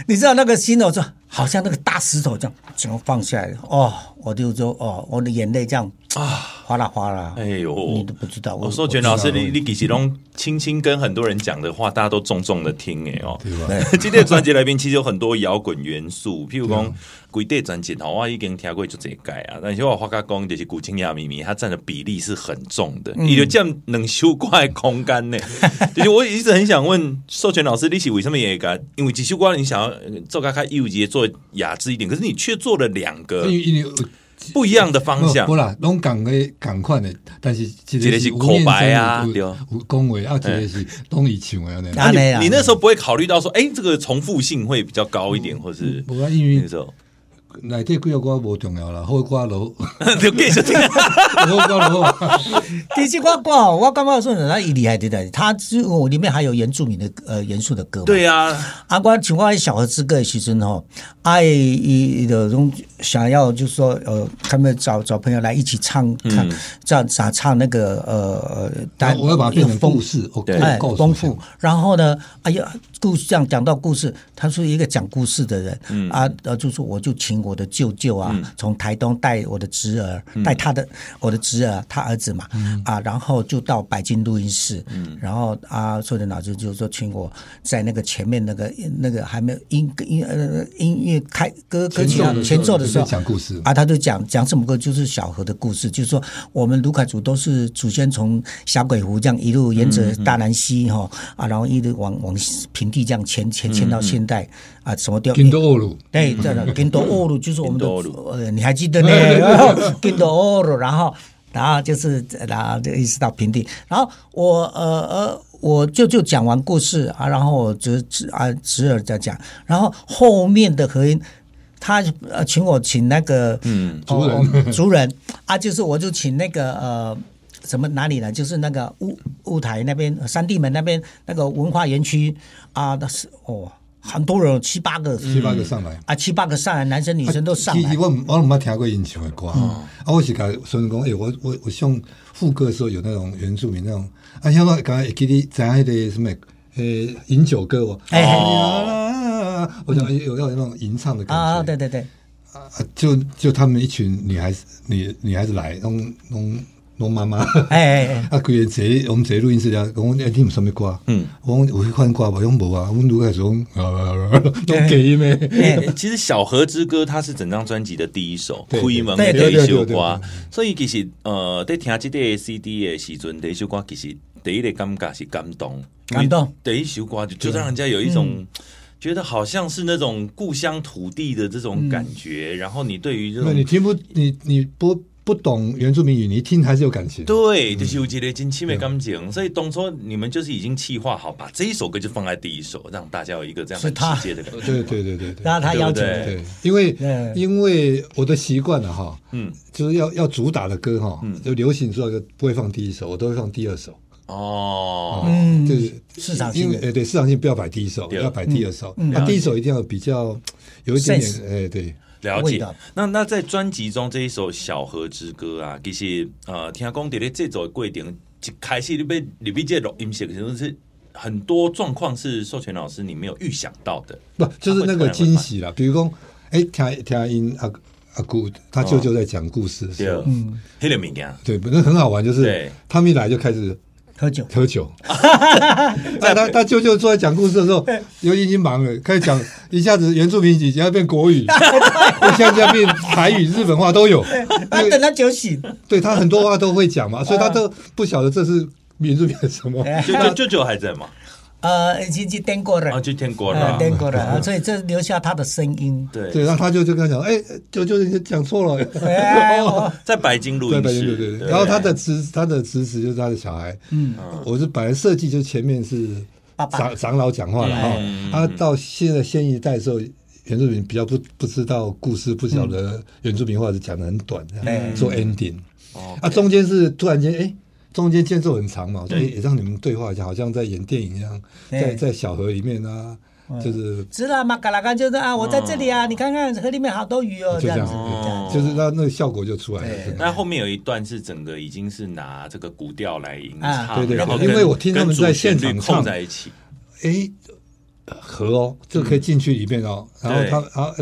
Speaker 3: 你知道那个心哦，就好像那个大石头这样，全部放下来哦，我就说哦，我的眼泪这样啊。哗啦哗啦！哎呦，你都不知道。
Speaker 1: 我说，全老师，你你其实拢轻轻跟很多人讲的话，大家都重重的听哎哦。今天专辑来宾其实有很多摇滚元素，譬如讲，鬼碟专辑我已经听过就这改啊。但是我话讲，就是古今亚秘密，它占的比例是很重的，你就这样能修怪空间呢？就是我一直很想问授权老师，你是为什么也敢？因为几首歌你想要做开开幼节做雅致一点，可是你却做了两个。不一样的方向，
Speaker 4: 不啦，拢共个共款的，但是
Speaker 1: 一个是口白啊，
Speaker 4: 有恭维啊，这个是东一唱的。
Speaker 1: 那你你那时候不会考虑到说，哎，这个重复性会比较高一点，或是？
Speaker 4: 不啊，因为那时候。内底几个歌无重要啦，好歌咯，
Speaker 1: 就继续听。
Speaker 4: 好歌咯。
Speaker 3: 其实我歌，我刚刚 说的，他伊厉害的在，他我里面还有原住民的呃元素的歌。
Speaker 1: 对啊，
Speaker 3: 阿关请问小河之歌其实吼，爱一的种想要就是说呃，他们找找朋友来一起唱，唱这样咋唱那个呃呃，
Speaker 4: 我要把它变成故事，
Speaker 3: 哎，丰富。然后呢，哎呀，故事这样讲到故事，他是一个讲故事的人，嗯啊，就说我就请。我的舅舅啊，从台东带我的侄儿，带他的我的侄儿，他儿子嘛，啊，然后就到北京录音室，然后啊，授权老师就说请我在那个前面那个那个还没有音音呃音乐开歌歌曲前奏的时候
Speaker 4: 讲故事。
Speaker 3: 啊，他就讲讲什么歌，就是小河的故事，就是说我们卢凯族都是祖先从小鬼湖这样一路沿着大南溪哈啊，然后一直往往平地这样迁迁迁到现代啊，什么地方？
Speaker 4: 金多
Speaker 3: 对，在那金多欧鲁。就是我们的呃，你还记得呢？跟着欧鲁，然后，然后就是，然后就一直到平地。然后我呃呃，我舅舅讲完故事啊，然后我侄侄啊侄儿在讲，然后后面的和音，他呃请我请那个
Speaker 1: 嗯
Speaker 3: 族人族人啊，就是我就请那个呃什么哪里呢？就是那个雾雾台那边三地门那边那个文化园区啊，那是哦。很多人七八个，
Speaker 4: 七八个上来。
Speaker 3: 啊，七八个上来，男生女生都上
Speaker 4: 来。我我冇听过演唱的歌，啊，我是讲孙公，哎，我我我像副歌的时候有那种原住民那种，啊，像我刚才记得在那个什么，呃，饮酒歌哦，我想有要有那种吟唱的感觉。
Speaker 3: 啊，对对对，
Speaker 4: 啊，就就他们一群女孩子女女孩子来，弄弄。龙妈妈，
Speaker 3: 哎哎哎，
Speaker 4: 啊，规个坐，我们坐录音室了，讲哎，你们什么歌？嗯，我讲有去换歌吧，用无啊？我们如果说啊，都给咩？
Speaker 1: 其实《小河之歌》它是整张专辑的第一首，开门的第一首歌，所以其实呃，在听这个 CD 的时阵，第一首歌其实第一个感觉是感动，
Speaker 3: 感动。
Speaker 1: 第一首歌就就让人家有一种觉得好像是那种故乡土地的这种感觉，然后你对于这种，
Speaker 4: 你听不，你你不。不懂原住民语，你一听还是有感情。
Speaker 1: 对，就是有这个真情的感情。所以当初你们就是已经计划好，把这一首歌就放在第一首，让大家有一个这样的直接的感觉。
Speaker 4: 对对对对对，
Speaker 3: 那他要求
Speaker 4: 对，因为因为我的习惯了哈，嗯，就是要要主打的歌哈，就流行主打歌不会放第一首，我都会放第二首。
Speaker 1: 哦，
Speaker 3: 嗯，
Speaker 4: 就是
Speaker 3: 市场性，
Speaker 4: 哎对，市场性不要摆第一首，要摆第二首。那第一首一定要比较有一点点，哎对。
Speaker 1: 了解，那那在专辑中这一首《小河之歌》啊，其实呃，听讲在咧这首过程一开始你被你被这录音室，其实是很多状况是授权老师你没有预想到的，
Speaker 4: 不就是那个惊喜啦？比如说，哎，听听音阿阿姑他舅舅在讲故事的时候，
Speaker 1: 嗯，黑人名啊，
Speaker 4: 对，不是很好玩，就是他们一来就开始。
Speaker 3: 喝酒，
Speaker 4: 喝酒。在他他舅舅坐在讲故事的时候，由于已经忙了，开始讲，一下子原住民语，要变国语，一下子变台语、日本话都有。
Speaker 3: 他等他酒醒，
Speaker 4: 对他很多话都会讲嘛，所以他都不晓得这是原住民什么。
Speaker 1: 舅舅舅舅还在吗？
Speaker 3: 呃，已经去颠过了，
Speaker 1: 啊，去听过
Speaker 3: 呃
Speaker 1: 了，
Speaker 3: 颠过了，啊 所以这留下他的声音。
Speaker 1: 对。
Speaker 4: 对，然后他就就跟他讲，哎，就就是讲错了。
Speaker 1: 在白金录
Speaker 4: 对对
Speaker 1: 音室，
Speaker 4: 对。对，然后他的侄他的侄子就是他的小孩，嗯，我是本来设计就前面是长长老讲话了哈。
Speaker 1: 嗯，
Speaker 4: 他到现在新一代的时候，原住民比较不不知道故事，不晓得原住民话是讲的很短，做 ending，
Speaker 1: 哦
Speaker 4: 啊，中间是突然间哎。中间间奏很长嘛，所以也让你们对话一下，好像在演电影一样，在在小河里面啊，就是。
Speaker 3: 知道吗？嘎拉嘎就是啊，我在这里啊，你看看河里面好多鱼哦，这样子，
Speaker 4: 就这样。子，
Speaker 1: 哦
Speaker 4: 就是那那个效果就出来了。
Speaker 3: 对。
Speaker 4: 真的
Speaker 1: 但后面有一段是整个已经是拿这个古调来吟
Speaker 3: 啊。
Speaker 1: 唱，
Speaker 4: 对对
Speaker 1: 然后
Speaker 4: 因为我听他们在
Speaker 1: 现场
Speaker 4: 唱
Speaker 1: 在一起，
Speaker 4: 哎，河哦，就可以进去里面哦。然后他，然
Speaker 3: 后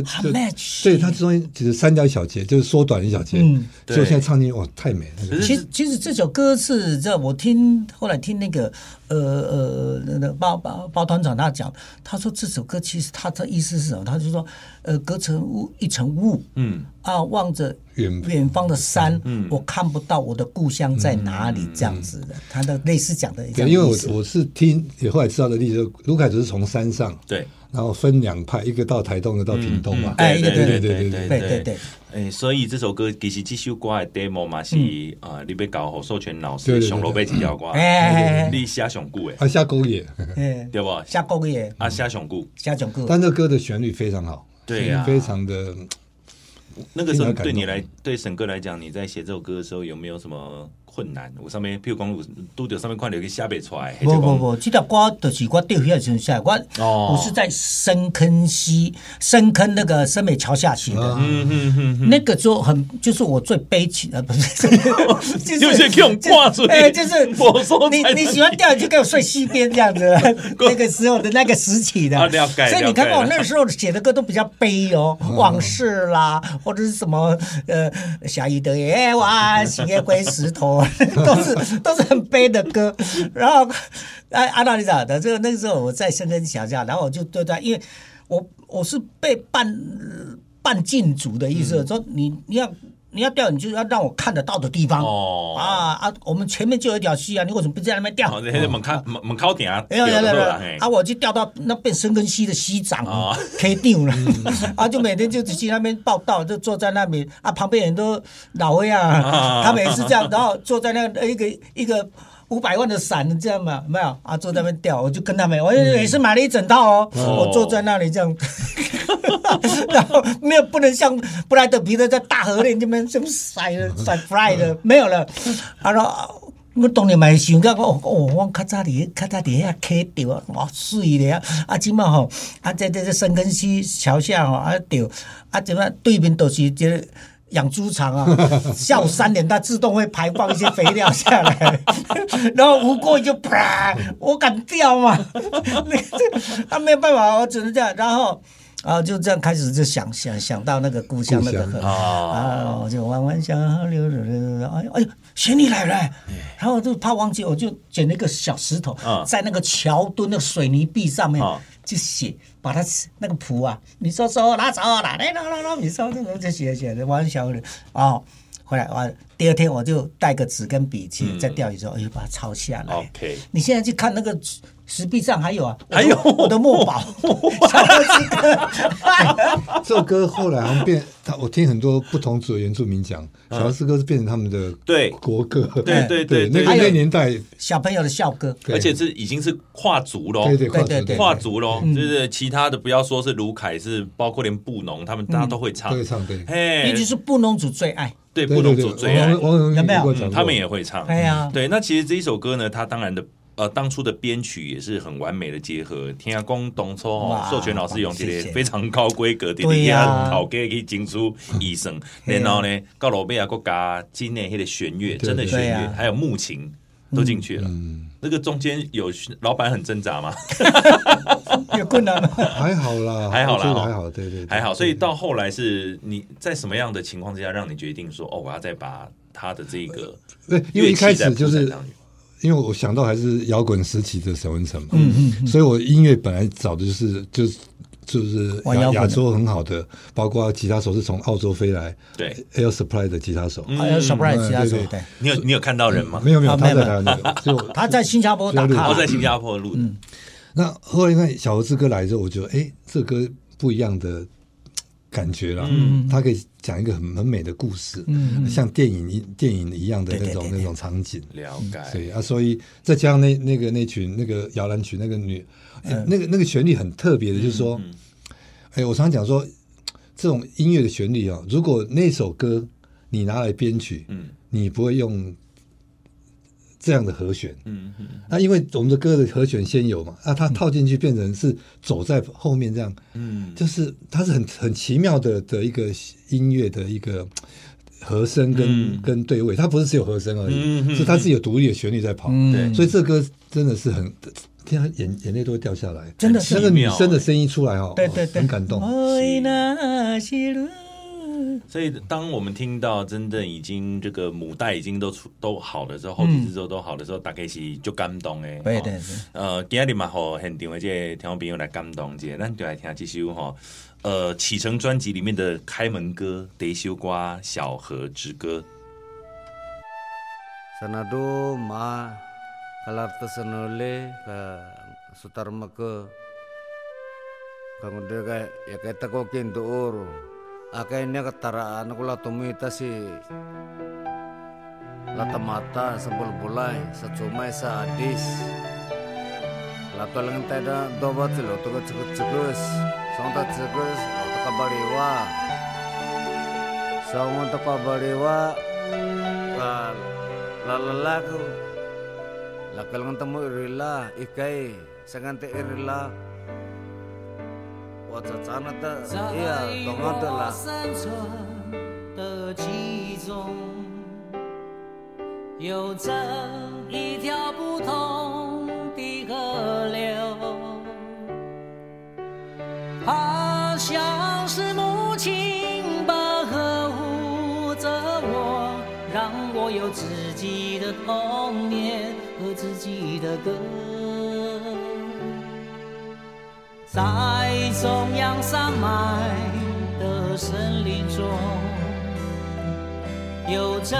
Speaker 4: 对，它中间只是删掉一小节，就是缩短一小节。
Speaker 3: 嗯
Speaker 4: 就现在唱进去，哇，太美了。
Speaker 3: 其实其实这首歌是在，我听后来听那个呃呃那个包包包团长他讲，他说这首歌其实他的意思是什么？他就说呃隔层雾一层雾，
Speaker 1: 嗯。
Speaker 3: 啊望着
Speaker 4: 远
Speaker 3: 远方的山，我看不到我的故乡在哪里，这样子的，他的类似讲的一样
Speaker 4: 对，因
Speaker 3: 为
Speaker 4: 我我是听也后来知道的例子，卢凯只是从山上，
Speaker 1: 对，
Speaker 4: 然后分两派，一个到台东，一个到屏东嘛。
Speaker 3: 哎
Speaker 1: 对对
Speaker 3: 对
Speaker 4: 对
Speaker 1: 对
Speaker 4: 对
Speaker 3: 对对对，
Speaker 1: 哎，所以这首歌其实这首歌的 demo 嘛是啊，你被搞好授权老师
Speaker 4: 对对对
Speaker 1: 上路买几条歌，
Speaker 3: 哎
Speaker 1: 你写上久的，
Speaker 4: 啊，下勾野，
Speaker 3: 哎，
Speaker 1: 对不？
Speaker 3: 下个月
Speaker 1: 啊，写上久，
Speaker 3: 下种歌，
Speaker 4: 但这歌的旋律非常好，
Speaker 1: 对呀
Speaker 4: 非常的
Speaker 1: 那个时候对你来，对沈哥来讲，你在写这首歌的时候有没有什么困难？我上面，譬如讲，有拄着上面看到一个写不出来，
Speaker 3: 不不不，这条歌就是我掉下去下来，我
Speaker 1: 哦
Speaker 3: 我是在深坑溪深坑那个深美桥下写的。
Speaker 1: 嗯嗯嗯，
Speaker 3: 那个就很，就是我最悲情的，不是，就
Speaker 1: 就 是给我们挂住
Speaker 3: 哎，就是
Speaker 1: 我说
Speaker 3: 你你喜欢钓鱼就给我睡溪边这样子，那个时候的那个时期的，
Speaker 1: 啊了解
Speaker 3: 所以你看我那时候写的歌都比较悲哦，往事啦，或者是什么呃，下雨的夜晚，星夜归石头，都是都是很悲的歌。然后哎，阿道你讲的，这个那个时候我在深圳想下，然后我就对他，因为我我是被半半禁足的意思，说你你要。你要钓，你就要让我看得到的地方。
Speaker 1: 哦
Speaker 3: 啊啊！我们前面就有一条溪啊，你为什么不在那边钓？
Speaker 1: 好，那些门口门门口顶啊，
Speaker 3: 没有没有没
Speaker 1: 有
Speaker 3: 啊，我就钓到那变深根溪的溪长
Speaker 1: 哦
Speaker 3: ，K 定了，啊，就每天就去那边报道，就坐在那边啊，旁边人都老威啊，
Speaker 1: 啊
Speaker 3: 他们也是这样，然后坐在那个一个一个五百万的伞这样嘛，没有啊，坐在那边钓，我就跟他们，我也是买了一整套哦，我坐在那里这样。然后没有不能像布莱德皮特在大河里这边这么甩的甩 fly 的没有了。然后我当年嘛想讲哦哦，我较早伫较早伫遐溪钓啊，哇水咧啊！啊，即马吼啊，在在这深坑溪桥下吼啊钓啊，即马对面都是这个养猪场啊，下午三点它自动会排放一些肥料下来，然后吴过就啪，我敢钓吗？那这啊没有办法，我只能这样，然后。啊，就这样开始就想想想到那个故乡那个河。啊，我就弯弯小河流流流，哎哎呦，旋律来了，然后就怕忘记，我就捡了一个小石头，在那个桥墩的水泥壁上面就写，把它那个谱啊，你说说拿走拿来拿来拿，你说这个就写写的弯小的哦，回来完第二天我就带个纸跟笔去在钓鱼时候，哎把它抄下来。
Speaker 1: OK，
Speaker 3: 你现在去看那个。石壁上还有啊，
Speaker 1: 还有？
Speaker 3: 我的墨宝。
Speaker 4: 这首歌后来好像变，他我听很多不同组的原住民讲，小诗哥是变成他们的
Speaker 1: 对。
Speaker 4: 国歌，
Speaker 1: 对对对，
Speaker 4: 那个那年代。
Speaker 3: 小朋友的校歌，
Speaker 1: 而且是已经是跨族喽，
Speaker 4: 对对
Speaker 3: 对对
Speaker 1: 跨族喽，就是其他的不要说是卢凯，是包括连布农，他们大家都会唱，
Speaker 4: 都会唱对，
Speaker 1: 嘿，
Speaker 3: 尤其是布农族最爱，
Speaker 1: 对布农族最爱，
Speaker 3: 有没有？
Speaker 1: 他们也会唱，
Speaker 3: 对呀，
Speaker 1: 对。那其实这一首歌呢，它当然的。呃，当初的编曲也是很完美的结合，天下公董初哦，授权老师用这些非常高规格的底下好给去进出一声，然后呢，到罗贝亚国家境内那个弦乐，真的弦乐，还有木琴都进去了。那个中间有老板很挣扎吗？
Speaker 3: 有困难吗？
Speaker 4: 还好啦，
Speaker 1: 还好啦，
Speaker 4: 还好，对对，
Speaker 1: 还好。所以到后来是你在什么样的情况之下，让你决定说，哦，我要再把他的这个，
Speaker 4: 对，因为一开始就是。因为我想到还是摇滚时期的沈文成嘛，
Speaker 3: 嗯嗯，
Speaker 4: 所以我音乐本来找的就是就是就是亚亚洲很好的，包括吉他手是从澳洲飞来，
Speaker 1: 对
Speaker 4: ，Air Supply 的吉他手
Speaker 3: ，Air Supply 吉他手，对，
Speaker 1: 你有你有看到人吗？
Speaker 4: 没有没有，他在台湾，
Speaker 3: 就 他在新加坡打卡，
Speaker 1: 他在新加坡录的。
Speaker 4: 那后来看小猴子哥来之后，我觉得哎，这歌不一样的感觉了。嗯，他可以讲一个很很美的故事，嗯，像电影一电影一样的那种那种场景。
Speaker 1: 了解。
Speaker 4: 所以啊，所以再加上那那个那群那个摇篮曲那个女，那个那个旋律很特别的，就是说，哎，我常常讲说，这种音乐的旋律啊，如果那首歌你拿来编曲，嗯，你不会用。这样的和弦，嗯嗯，啊，因为我们的歌的和弦先有嘛，那，它套进去变成是走在后面这样，嗯，就是它是很很奇妙的的一个音乐的一个和声跟、嗯、跟对位，它不是只有和声而已，嗯、是它是有独立的旋律在跑，对、嗯，所以这歌真的是很，听他眼眼泪都会掉下来，
Speaker 3: 真的是
Speaker 4: 那个女生的声音出来哦，
Speaker 3: 对对对，
Speaker 4: 很感动。
Speaker 1: 所以，当我们听到真正已经这个母带已经都出都好了之后，后期制作都好的时候，大概是就感动诶。
Speaker 3: 对对对。
Speaker 1: 呃，今日嘛，好现场的这听众朋友来感动一下，咱就来听这首哈，呃，启程专辑里面的开门歌《得修瓜小河之歌》。
Speaker 2: Akhirnya ketaraan aku lah tumita si. Lata mata sebul bulai secumai sadis Lata lengan teda dobat lo tuh cekus cekus Sonta cekus lo tuh kabariwa. Sonta tuh kabariwa. Lalalaku Lakal lengan temu irila ikai Sengante irila 我这长得的，呀，懂了的啦。山川的其中，有着一条不同的河流，好像是母亲把呵护着我，让我有自己的童年和自己的歌。在中央山脉的森林中，有着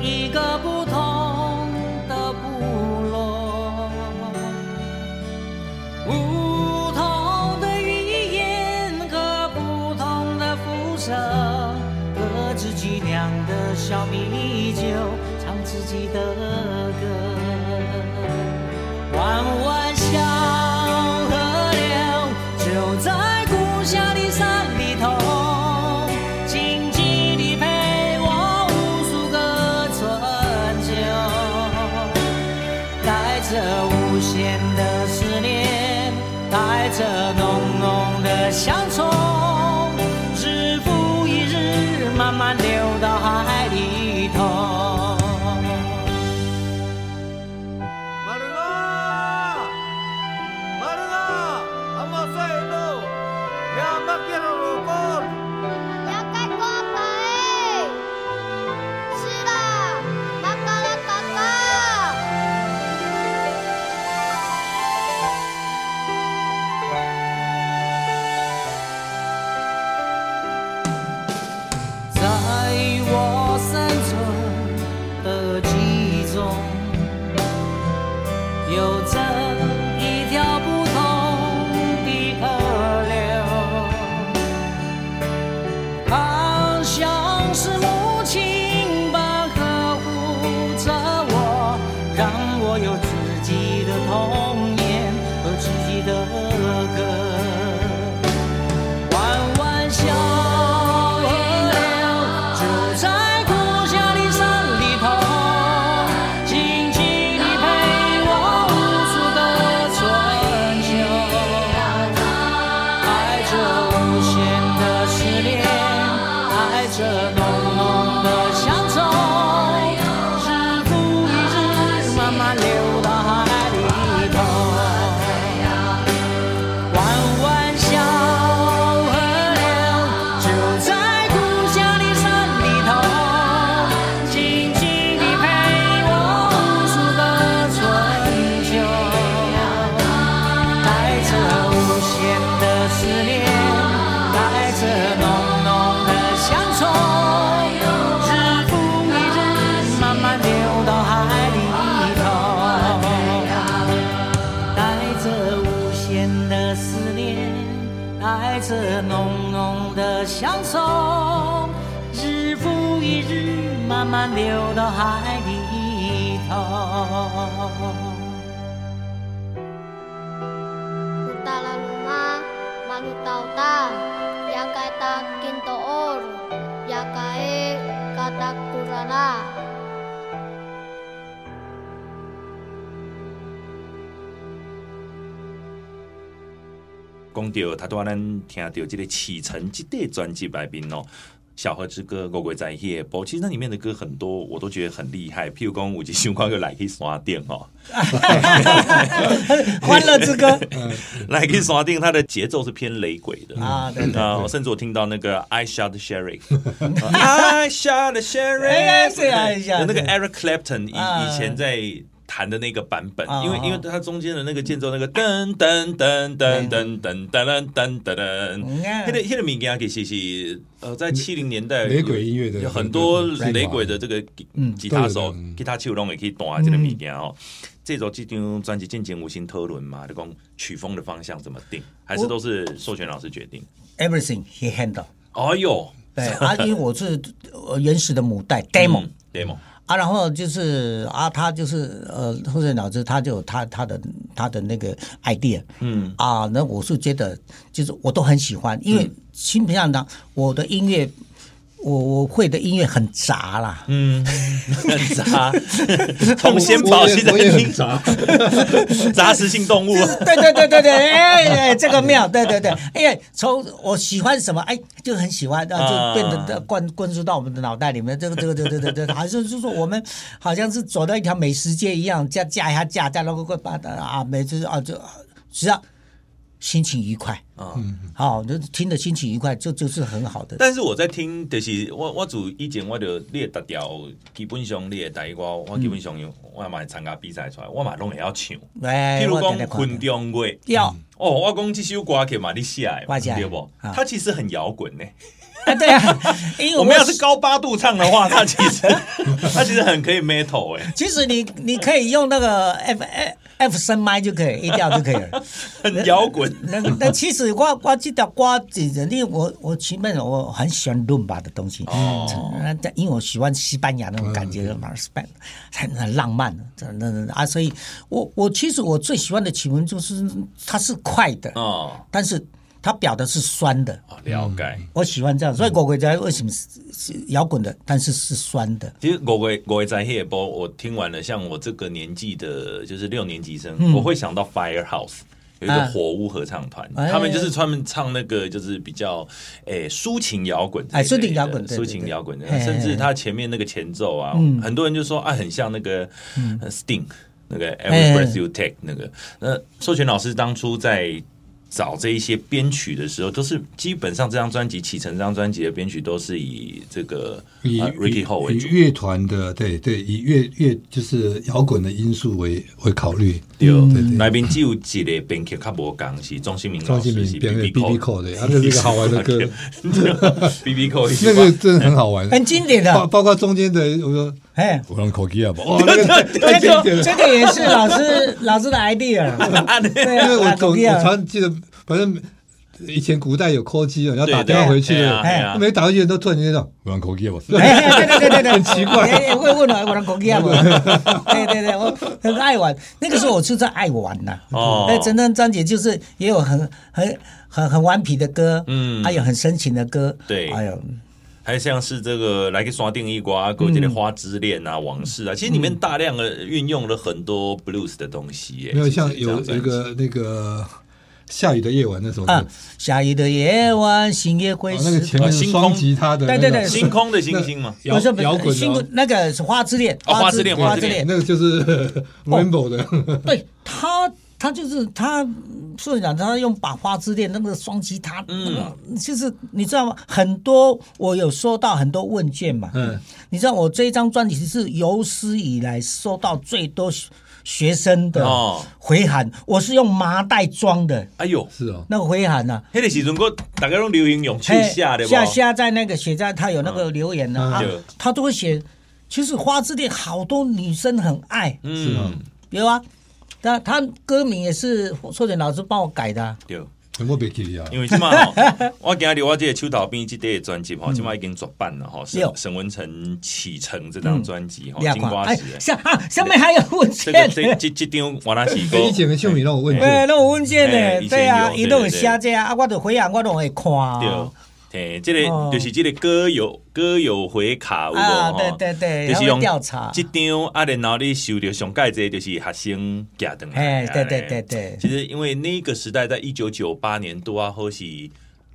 Speaker 2: 一个不同的部落，不同的语言和不同的肤色，喝自己酿的小米酒，唱自己的歌，弯
Speaker 6: 弯大拉鲁玛，玛鲁塔乌达，雅盖达金措尔，雅盖达达布拉拉。
Speaker 1: 讲到他都咱听到这个启程这个专辑来宾哦，小河之歌我会在一起播。其实那里面的歌很多，我都觉得很厉害。譬如讲，有一首歌叫来去刷电哦，
Speaker 3: 欢乐之歌，
Speaker 1: 来去刷电，它的节奏是偏雷鬼的
Speaker 3: 啊，对对
Speaker 1: 啊，甚至我听到那个 I shot the sheriff，I shot the sheriff，那个 Eric Clapton 以以前在。弹的那个版本，因为因为它中间的那个间奏，那个噔噔噔噔噔噔噔噔噔噔，那个那个民谣其实是呃，在七零年代
Speaker 4: 雷鬼音乐的，
Speaker 1: 有很多雷鬼的这个吉他手、吉他手拢也可以弹这个民谣哦。这首这张专辑进行无心讨论嘛，就讲曲风的方向怎么定，还是都是授权老师决定
Speaker 3: ？Everything he handle。
Speaker 1: 哎呦，
Speaker 3: 对啊，因为我是原始的母带 demo，demo。啊，然后就是啊，他就是呃，后生老师他就有他他的他的那个 idea，嗯啊，那我是觉得就是我都很喜欢，因为基本上呢，我的音乐。我我会的音乐很杂啦，
Speaker 1: 嗯，很杂，从先宝系的音杂，杂食性动物，
Speaker 3: 对对对对对，哎哎，这个妙，对对对，因为从我喜欢什么，哎，就很喜欢，然后就变得的灌灌输到我们的脑袋里面，这个这个这个这个这个，好像就是说我们好像是走到一条美食街一样，架架一下架，架那个把啊，每次啊就只要。心情愉快啊，嗯，好，就听的心情愉快，就就是很好的。
Speaker 1: 但是我在听，就是我我主以前我就列达调，基本上列台歌，我基本上有我要买参加比赛出来，我嘛拢会要唱。譬如讲《昆中月》，
Speaker 3: 要
Speaker 1: 哦，我讲这首歌曲嘛你写的，对不？它其实很摇滚呢。
Speaker 3: 啊，对啊，因为
Speaker 1: 我们要是高八度唱的话，它其实 它其实很可以 metal 哎。
Speaker 3: 其实你你可以用那个 F F。F 升麦就可以，A 调就可以了，
Speaker 1: 很摇滚。
Speaker 3: 那那其实我我这条歌，因为我我前面我很喜欢伦巴的东西哦，因为我喜欢西班牙那种感觉，马尔斯班很很浪漫的，那那啊，所以我我其实我最喜欢的曲目就是它是快的哦，但是。它表的是酸的，
Speaker 1: 了解。
Speaker 3: 我喜欢这样，所以我会在为什么是摇滚的，但是是酸的。
Speaker 1: 其实我会我会在黑波，我听完了，像我这个年纪的，就是六年级生，我会想到 Firehouse 有一个火屋合唱团，他们就是专门唱那个就是比较诶抒情摇滚，
Speaker 3: 哎，抒情摇滚，
Speaker 1: 抒情摇滚的，甚至他前面那个前奏啊，很多人就说啊，很像那个 Sting 那个 Every Breath You Take 那个。那授权老师当初在。找这一些编曲的时候，都是基本上这张专辑启程这张专辑的编曲都是以这个以 Ricky 为主，
Speaker 4: 乐团的对对，以乐乐就是摇滚的因素为为考虑。
Speaker 1: 对对对，来宾只有一个编曲较无共是钟新明老师是 BB
Speaker 4: Call 的，他这是一个 好玩的歌，
Speaker 1: BB Call
Speaker 4: 那个真的很好玩，
Speaker 3: 很经典的，
Speaker 4: 包包括中间的我说哎，我让口技啊，哦，这
Speaker 3: 个这个也是老师老师的 idea，
Speaker 4: 对，因为我总我常记得。反正 以前古代有 call 机，要打电话回去，哎没打回去都突然间说我让 call 机我，对
Speaker 3: 对对对对，
Speaker 4: 很奇怪，
Speaker 3: 也会问我我让 call 机啊，对对对，我很爱玩，那个时候我是在爱玩呐。哦，那整张专辑就是也有很很很很顽皮的歌，嗯，还有很深情的歌，
Speaker 1: 对，还有还像是这个来个刷定一瓜，勾这的花之恋啊，往事啊，其实里面大量的运用了很多 blues 的东西，
Speaker 4: 没有像有一个那个。下雨的夜晚那首歌，
Speaker 3: 下雨的夜晚，星夜会。
Speaker 4: 那个前面双吉他的，
Speaker 3: 对对对，
Speaker 1: 星空的星星嘛，
Speaker 4: 摇摇滚
Speaker 3: 的。那个是花之恋，
Speaker 1: 花之恋，花之恋，
Speaker 4: 那个就是 Rainbow 的。
Speaker 3: 对他，他就是他，所以讲他用把花之恋那个双吉他，嗯，就是你知道吗？很多我有收到很多问卷嘛，嗯，你知道我这一张专辑是有史以来收到最多。学生的回函，我是用麻袋装的。
Speaker 1: 哎呦，
Speaker 4: 是哦，
Speaker 3: 那个回函啊？
Speaker 1: 那个时阵，我大家用流行用去下的，
Speaker 3: 下下在那个写在，他有那个留言呢，他都会写。其实花之恋好多女生很爱，
Speaker 1: 嗯，
Speaker 3: 有啊，但他歌名也是说点老师帮我改的。
Speaker 1: 有，
Speaker 4: 我别记啊，
Speaker 1: 因为即嘛吼，我今日我这个手头边这张专辑吼，即嘛已经绝版了吼。沈沈文成启程这张专辑吼，金瓜石。
Speaker 3: 下啊，下面还有文件。
Speaker 1: 这这这这张我那是个。
Speaker 4: 以前的唱片都有文件，
Speaker 3: 对，都有文件的，对啊，伊都有写这啊，我都回啊，我都会看。
Speaker 1: 对，诶，这个就是这个歌友歌友回卡有无吼？
Speaker 3: 对对对，
Speaker 1: 就是用
Speaker 3: 调查。
Speaker 1: 这张啊，然后你收到上盖这就是学生寄登来。
Speaker 3: 哎，对对对对。
Speaker 1: 其实因为那个时代，在一九九八年多啊，或是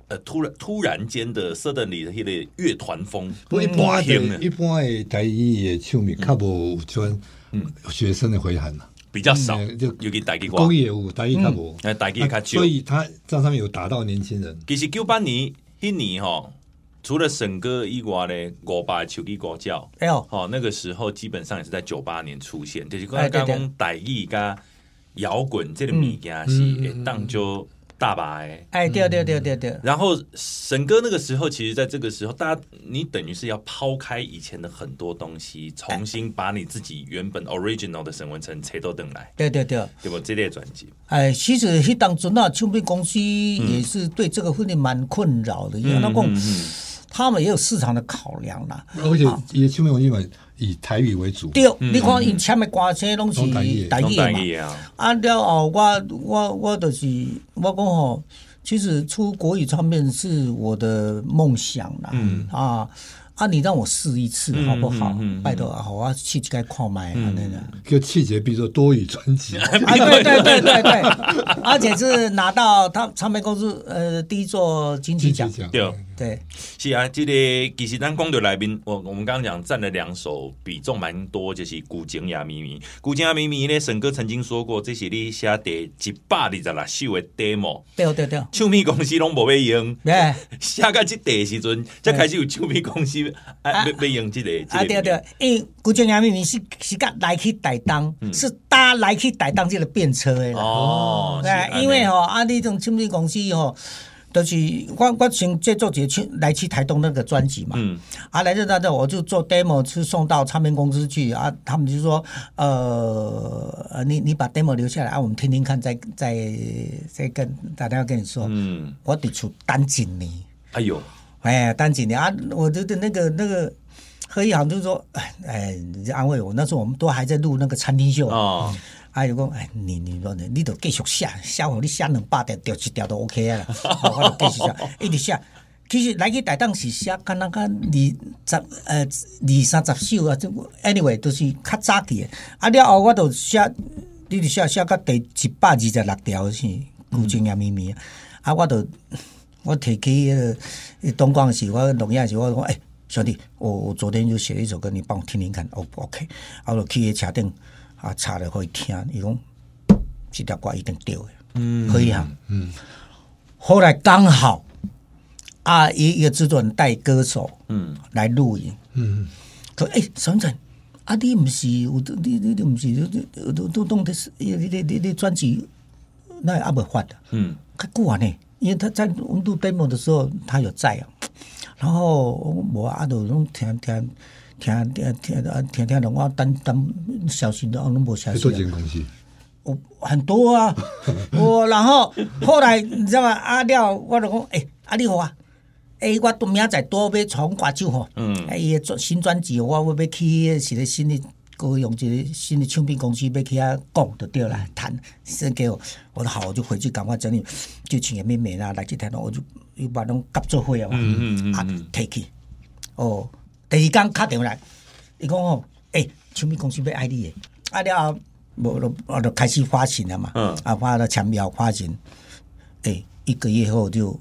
Speaker 1: 呃突然突然间的 suddenly 的迄个乐团风，
Speaker 4: 不一般的，一般的台语的唱片较无专嗯学生的回函呐，
Speaker 1: 比较少，
Speaker 4: 就
Speaker 1: 尤其台语歌，
Speaker 4: 工业舞台语较无，
Speaker 1: 哎，台语较少，
Speaker 4: 所以他这上面有打到年轻人。
Speaker 1: 其实九八年。一年哈，除了沈哥以外呢，五把手机国教，哎呦，哦，那个时候基本上也是在九八年出现，就是刚刚讲台语加摇滚这个物件是当就。大白，
Speaker 3: 哎，对对对对对。
Speaker 1: 然后沈哥那个时候，其实在这个时候，大家你等于是要抛开以前的很多东西，重新把你自己原本 original 的沈文成切都等来。
Speaker 3: 对对对，
Speaker 1: 对不？这类专辑。
Speaker 3: 哎，其实那当中那唱片公司也是对这个会蛮困扰的，因为那个他们也有市场的考量啦。
Speaker 4: 而且也唱片公司嘛，以台语为主。
Speaker 3: 对，你看以前的歌星拢是台语嘛。啊了后，我我我就是。我讲吼，其实出国语唱片是我的梦想啦。嗯啊啊，你让我试一次好不好？拜托啊，好啊，去该看麦啊，那个。
Speaker 4: 就气节，比如说多语专辑
Speaker 3: 啊，对对对对对，而且是拿到他唱片公司呃第一座金曲奖。
Speaker 1: 对
Speaker 3: 对，
Speaker 1: 是啊，这个其实咱讲到来宾，我我们刚刚讲占了两首，比重蛮多，就是《古井呀咪咪》。《古井呀咪咪》呢，沈哥曾经说过，这是你写第一百二十六首的 demo。
Speaker 3: 对对对，
Speaker 1: 唱片公司拢无要用，写到这第时阵，才开始有唱片公司要要用这个。啊
Speaker 3: 对对，因为《古井呀咪咪》是是甲来去台东，是搭来去台东这个便车的
Speaker 1: 哦，
Speaker 3: 对，因为吼啊，你这种唱片公司吼。就是我我先制作一个去来去台东那个专辑嘛，嗯，啊来这那这我就做 demo 去送到唱片公司去。啊，他们就说呃你你把 demo 留下来啊，我们听听看，再再再跟打电话跟你说，嗯，我得出单几年，
Speaker 1: 哎呦，
Speaker 3: 哎单几年啊，我觉得那个那个何一航就是说哎哎你就安慰我，那时候我们都还在录那个餐厅秀。哦。啊！就讲，哎，你你说你，你都继续写，写互你写两百条，条一条都 OK 啊啦！我著继续写，一直写。其实来去台东是写，敢那个二十呃二三十首啊，就 anyway 都是较早期的。啊了后我著写，你著写写到第一百二十六条是古井呀咪咪。啊，我著我提起呃东光时，我录音时，我讲，哎，兄弟，我我昨天就写了一首歌，你帮我听听看，O 不 OK？啊，我就去车顶。啊，查了可以听，伊讲这条歌一定对的，嗯，可以啊，嗯。后来刚好啊，一一个制作人带歌手，嗯，来录音，嗯，说哎，沈晨，啊，你唔是有你你你唔是都都都弄的是，你你你你专辑那阿未发的，嗯，较久啊呢，因为他在我们录 demo 的时候，他有在啊，然后我阿都拢听听。听听听啊，听听着我等等消息都拢无消息。
Speaker 4: 多间公司，
Speaker 3: 我很多啊，我 然后后来你知道吗？阿廖我就讲，诶，阿你好啊，诶，我都明仔载多要创歌手吼，嗯，诶，伊个新专辑我我要去是个新的歌用一个新的唱片公司要去遐讲就对了，谈先给我，我说好，我就回去赶快整理，就请个妹妹啦来去台东，我就又把拢夹做伙啊，嗯嗯嗯，啊，take 哦。第二天打电话来，伊讲哦，诶、欸，唱片公司要爱你诶，啊了后，无就我就开始发行了嘛，嗯，啊发了抢票发行，诶、欸，一个月后就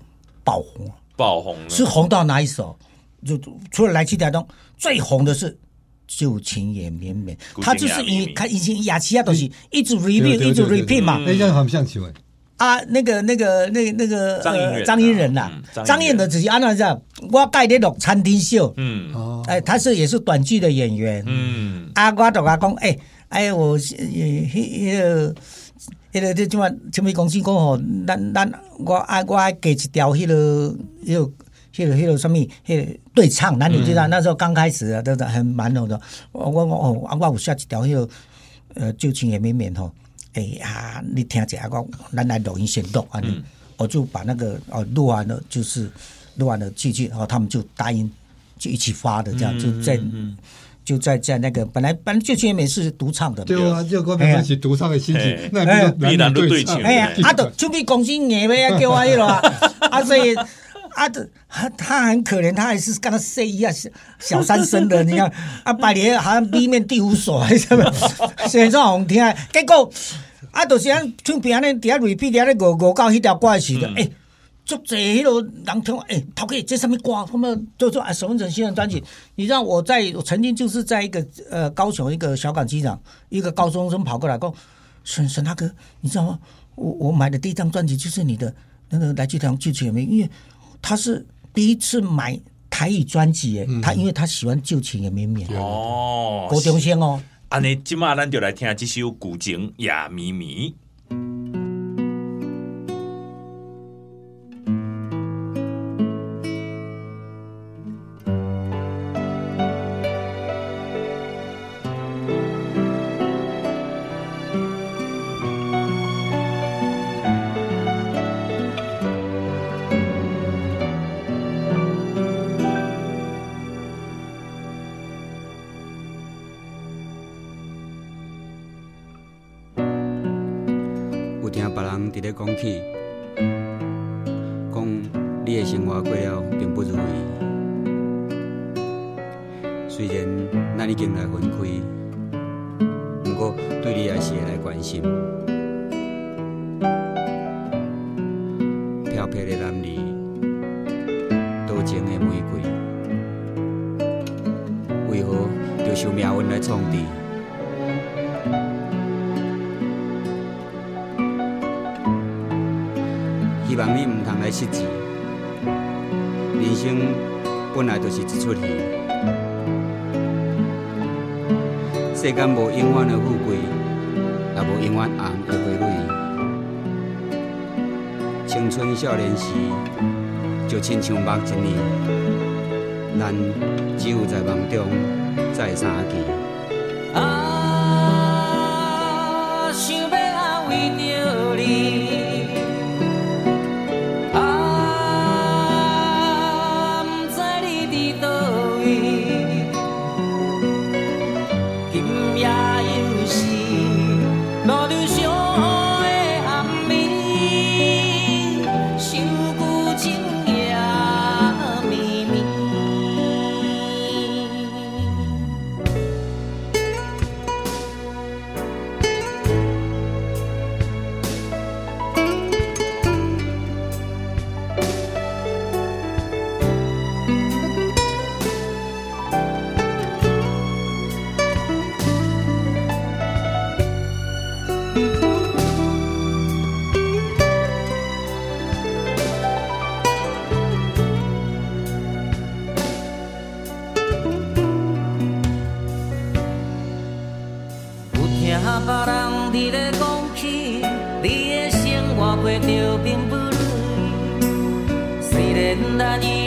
Speaker 3: 爆红，
Speaker 1: 爆红了，
Speaker 3: 是红到哪一首？就除了来去台东，最红的是旧情也绵绵，他就是以他以前雅琪亚东西一直 repeat 一直 repeat 嘛，
Speaker 4: 那样好像请问。
Speaker 3: 啊，那个、那个、那、那个张英张英仁呐，张英仁。只是按照这样，我带你录餐厅秀，嗯，哦，哎，他是也是短剧的演员，嗯，啊，我同他讲，哎，哎，我呃，迄个，迄个，这怎么唱片公司讲吼，咱咱我爱我爱给一条迄个，迄个，迄个，迄个什么，迄个对唱，男女对唱，那时候刚开始啊，都是很蛮好的，我我我啊，我有下一条迄个，呃，旧情也绵绵吼。哎呀，你听一下，我咱来录音先录啊！你我就把那个哦录完了，就是录完了继续，然后他们就答应就一起发的，这样就在。就在在那个本来本来就前面是独唱的，
Speaker 4: 对啊，就跟他们一起独唱的心情，那必然都对唱。
Speaker 3: 哎呀，阿斗就比公斤硬呗，叫我一了啊，所以阿斗他他很可怜，他还是跟他 say 一样小小三生的，你 看啊，百年好像 B 面第五首还是什么，现在好听，结果阿斗现在唱片安的底下 repeat 底下五五到迄条歌曲的，哎。就这迄个人听，哎，陶哥，这上面挂他们就说啊，沈文成新的专辑。你知道我在我曾经就是在一个呃高雄一个小港机场，一个高中生跑过来说，沈沈大哥，你知道吗？我我买的第一张专辑就是你的那个来去台湾旧情也绵绵，因为他是第一次买台语专辑，诶，他因为他喜欢旧情也绵绵。哦，高中生哦。
Speaker 1: 安尼今晚咱就来听这首古情也绵
Speaker 2: 讲起，讲你的生活过了并不如意。虽然咱已经来分开，不过对你还是会来关心。世间无永远的富贵，也无永远红的花蕊。青春少年时，就亲像目一年，咱只有在梦中再相见。买着并不容易，虽 tim.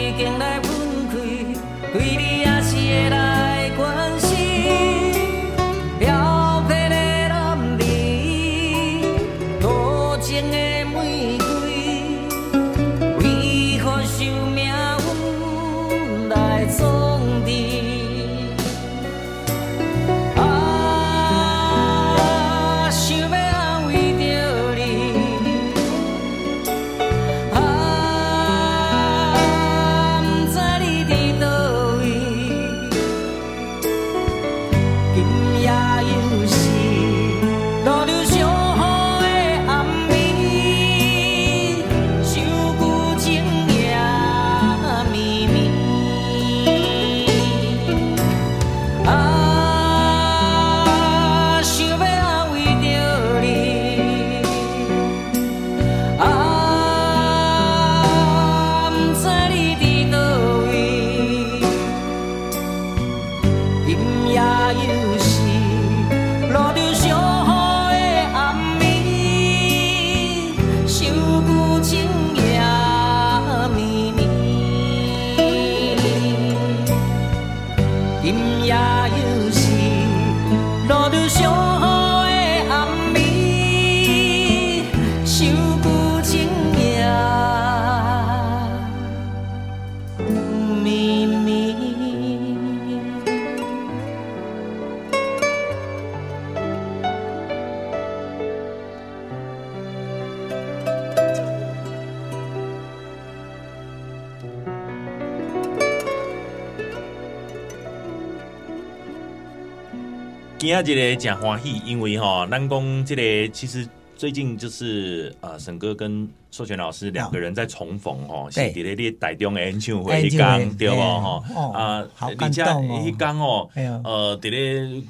Speaker 1: 今仔日个真欢喜，因为哈，咱讲这个其实最近就是呃，沈哥跟授权老师两个人在重逢哦，是伫咧你台中的演唱会一刚对不？哈？啊，而且一刚哦，呃，伫咧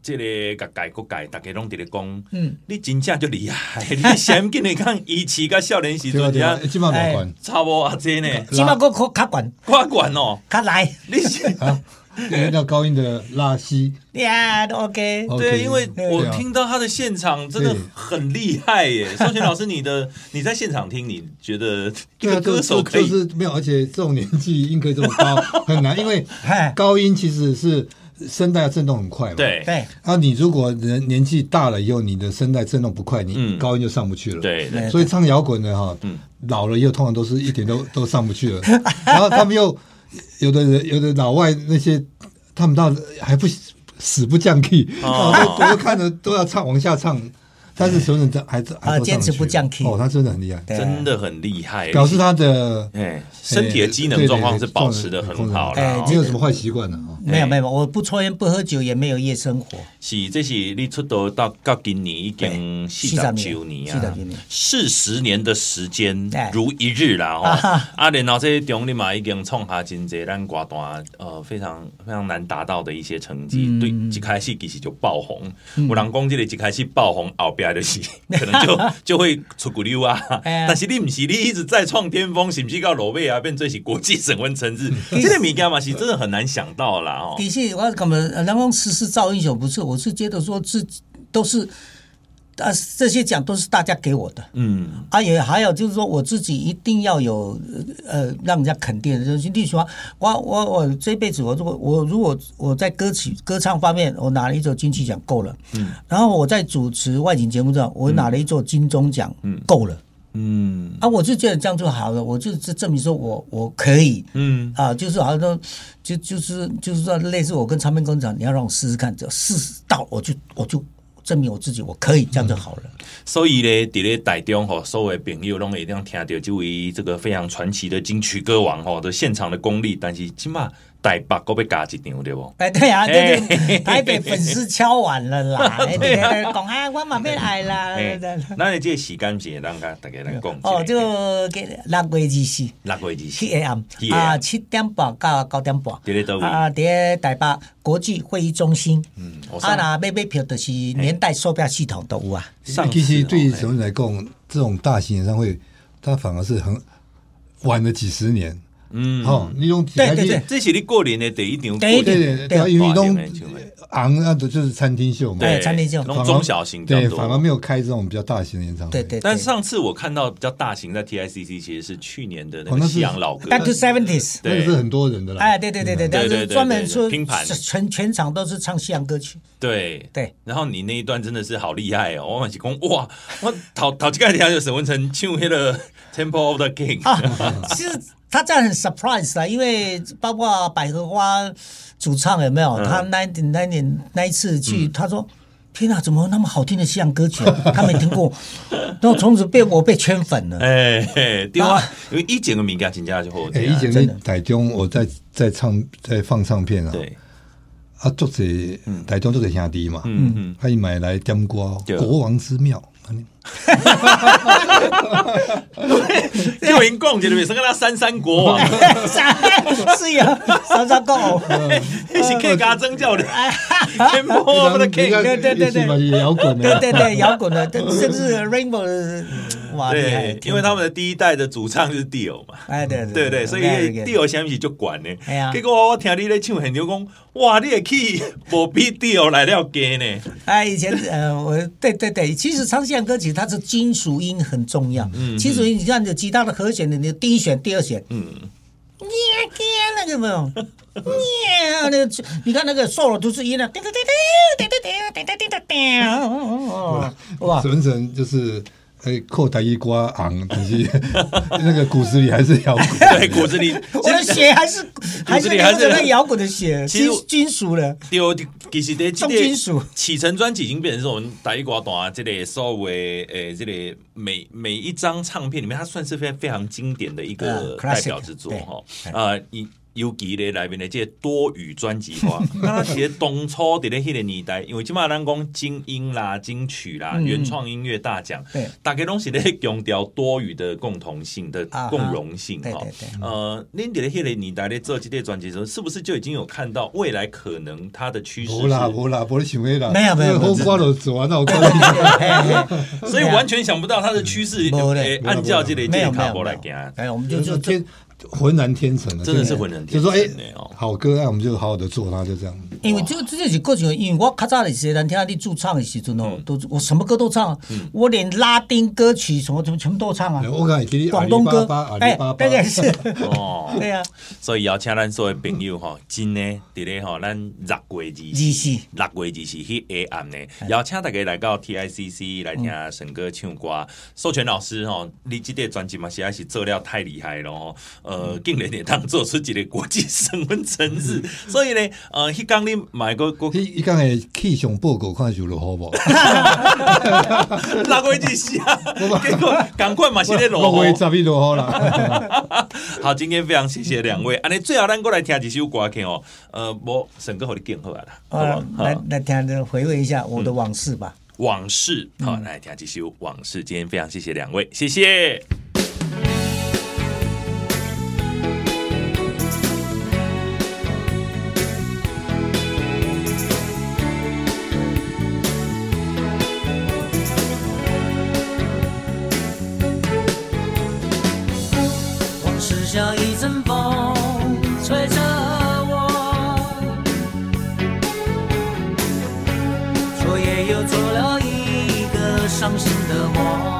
Speaker 1: 这个各界各界大家拢伫咧讲，嗯，你真正就厉害，你 先跟你讲，以前个少年时阵，
Speaker 4: 这起码没关，
Speaker 1: 差不多啊，这呢，
Speaker 3: 起码个较悬，
Speaker 1: 较悬哦，
Speaker 3: 较来，
Speaker 1: 你先。
Speaker 4: 那高音的拉西
Speaker 3: 呀，都 OK。
Speaker 1: 对，因为我听到他的现场真的很厉害耶。授权老师，你的你在现场听，你觉得一个歌手可以
Speaker 4: 就是没有，而且这种年纪音可以这么高 很难，因为高音其实是声带要震动很快嘛。
Speaker 1: 对对。
Speaker 4: 啊，你如果人年纪大了以后，你的声带震动不快，你高音就上不去了。
Speaker 1: 对对。
Speaker 4: 所以唱摇滚的哈，老了以后通常都是一点都都上不去了。然后他们又。有的人，有的老外那些，他们到还不死不降 key，哦，我都看着都要唱往下唱。但是什么人这还是啊
Speaker 3: 坚持不降 key
Speaker 4: 哦，他真的很厉害，
Speaker 1: 真的很厉害，
Speaker 4: 表示他的
Speaker 1: 哎身体的机能状况是保持的很好，
Speaker 4: 了，没有什么坏习惯的
Speaker 3: 没有没有，我不抽烟不喝酒，也没有夜生活。
Speaker 1: 是，这是你出道到到今年已经四十九年啊，四十年的时间如一日啦哦。啊，然后这中你嘛已经创下真济咱歌坛呃非常非常难达到的一些成绩。对，一开始其实就爆红，有人讲这个一开始爆红后是 可能就 就会出鼓溜啊，但是你唔是，你一直在创巅峰，是不是到罗贝啊，变做是国际审问城市，这个米干嘛是真的很难想到啦哦。
Speaker 3: 的确，我感觉南方时势造英雄不是，我是觉得说这都是。啊，这些奖都是大家给我的，嗯，啊也还有就是说我自己一定要有呃让人家肯定的，就是例如说，我我我这辈子我如果我如果我在歌曲歌唱方面我拿了一座金曲奖够了，嗯，然后我在主持外景节目上我拿了一座金钟奖，嗯，够了，嗯，啊，我就觉得这样就好了，我就这证明说我我可以，嗯，啊，就是好像说就就是就是说类似我跟唱片公司讲，你要让我试试看，只要试到我就我就。证明我自己，我可以这样就好了。
Speaker 1: 所以呢，伫咧台中吼，所有朋友拢一定要听到这位这个非常传奇的金曲歌王吼的现场的功力，但是起码。台北够被加一场对不？
Speaker 3: 哎，对啊，对对，台北粉丝敲完了啦，讲啊，我嘛要来啦。
Speaker 1: 那你这个时间是让大家来讲。
Speaker 3: 哦，就给六月二四，
Speaker 1: 六月二四，
Speaker 3: 七 AM 啊，七点半到九点半。
Speaker 1: 在倒位？
Speaker 3: 啊，在台北国际会议中心。嗯，啊，那买买票就是年代售票系统都有啊。
Speaker 4: 其实对于什么来讲，这种大型演唱会，它反而是很晚了几十年。嗯，好，你用
Speaker 3: 对对对，
Speaker 1: 这是你过年的第一场，
Speaker 4: 对对对，因为你都昂那的就是餐厅秀嘛，
Speaker 3: 对，餐厅秀，
Speaker 1: 中小型
Speaker 4: 对，反而没有开这种比较大型的演唱会。
Speaker 3: 对对，
Speaker 1: 但上次我看到比较大型在 TICC，其实是去年的那个西洋老歌
Speaker 3: ，Back to Seventies，
Speaker 4: 那个是很多人的啦。
Speaker 3: 哎，对对对对对对，专门说拼盘，全全场都是唱西洋歌曲。
Speaker 1: 对。
Speaker 3: 对，
Speaker 1: 然后你那一段真的是好厉害哦！我满起功哇，我讨讨几个天就沈文成唱那个 Temple of the King
Speaker 3: 啊，其实。他这样很 surprise 啊，因为包括百合花主唱有没有？他那那年那一次去，他说：“天哪，怎么那么好听的西洋歌曲？他没听过。”然后从此被我被圈粉了。
Speaker 1: 哎，对啊，因为以前的名家请假就好。
Speaker 4: 哎，以前在台中，我在在唱在放唱片啊。对。啊，作者台中作者兄弟嘛，嗯嗯，他买来点歌《国王之庙》。哈哈哈哈
Speaker 1: 哈！因为讲这里面是跟他三山国王，
Speaker 3: 是呀，三山国王，
Speaker 1: 是 K 加增教的，天波不的 K，
Speaker 3: 对对对对，
Speaker 4: 摇滚的，
Speaker 3: 对对对，摇滚的，甚至 Rainbow，哇，
Speaker 1: 对，因为他们的第一代的主唱就是 Dio 嘛，哎对对对，所以 Dio 相比就管呢，结果我听你在唱很牛讲，哇，你也可以不比 Dio 来了给呢，
Speaker 3: 哎，以前呃，我对对对，其实唱现歌曲。它是金属音很重要，嗯金属音你看，你吉他的和弦的，你第一弦、第二弦，嗯，那个没有，那个你看那个 solo 都是音的，叮叮叮叮叮叮叮叮叮叮，
Speaker 4: 哇，纯纯就是。哎，扣台一瓜昂，可是 那个骨子里还是摇滚。
Speaker 1: 对，骨子里
Speaker 3: 我的血还是还是还是那摇滚的血，金金属的。
Speaker 1: 对，其实的重金属。启程专辑已经变成是我们台一刮段这类所谓诶，这类每每一张唱片里面，它算是非常非常经典的一个代表之作哈。呃，你。
Speaker 2: 尤其咧内面的这个多语专辑化，那其实当初伫咧迄个年代，因为即马咱讲精英啦、金曲啦、嗯、原创音乐大奖，对，大家拢是咧强调多语的共同性的共融性哈。呃，恁伫咧迄个年代咧做这类专辑的时候，是不是就已经有看到未来可能它的趋势？
Speaker 4: 无啦无啦，无你想的啦，
Speaker 3: 没有没有，
Speaker 4: 后挂了做完了，
Speaker 2: 所以完全想不到它的趋势，诶，按照这个这个卡波来讲，
Speaker 3: 哎，我们就就就。
Speaker 4: 浑然天成了，
Speaker 2: 真的是浑然天成。
Speaker 4: 就说哎，好歌，那我们就好好的做，它就这样。
Speaker 3: 因为就这是过程，因为我较早的时候，听你驻唱的时阵哦，都我什么歌都唱，我连拉丁歌曲什么什么全部都唱啊。
Speaker 4: 我讲
Speaker 3: 广东歌，哎，对对是
Speaker 2: 哦，对啊。所以邀请咱所有朋友哈，今呢，伫咧哈，咱六月二十四，六月二十四迄暗呢，邀请大家来到 TICC 来听沈哥唱歌。授权老师哈，你这个专辑嘛，实在是做了太厉害了。呃，竟然也当做出一个国际身份城市，所以呢，呃，迄刚你买个国，
Speaker 4: 迄刚的气象报告看就落好 不？
Speaker 2: 哪个意思啊？结果赶快嘛，现在落
Speaker 4: 好，十一落好了。
Speaker 2: 好，今天非常谢谢两位，安尼最后咱过来听一首歌曲哦。呃，我沈哥和你更好了，好吧？
Speaker 3: 来来听，回味一下我的往事吧。
Speaker 2: 往事，好，来听几首往事。今天非常谢谢两位，谢谢。新的我。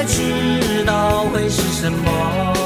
Speaker 2: 才知道会是什么。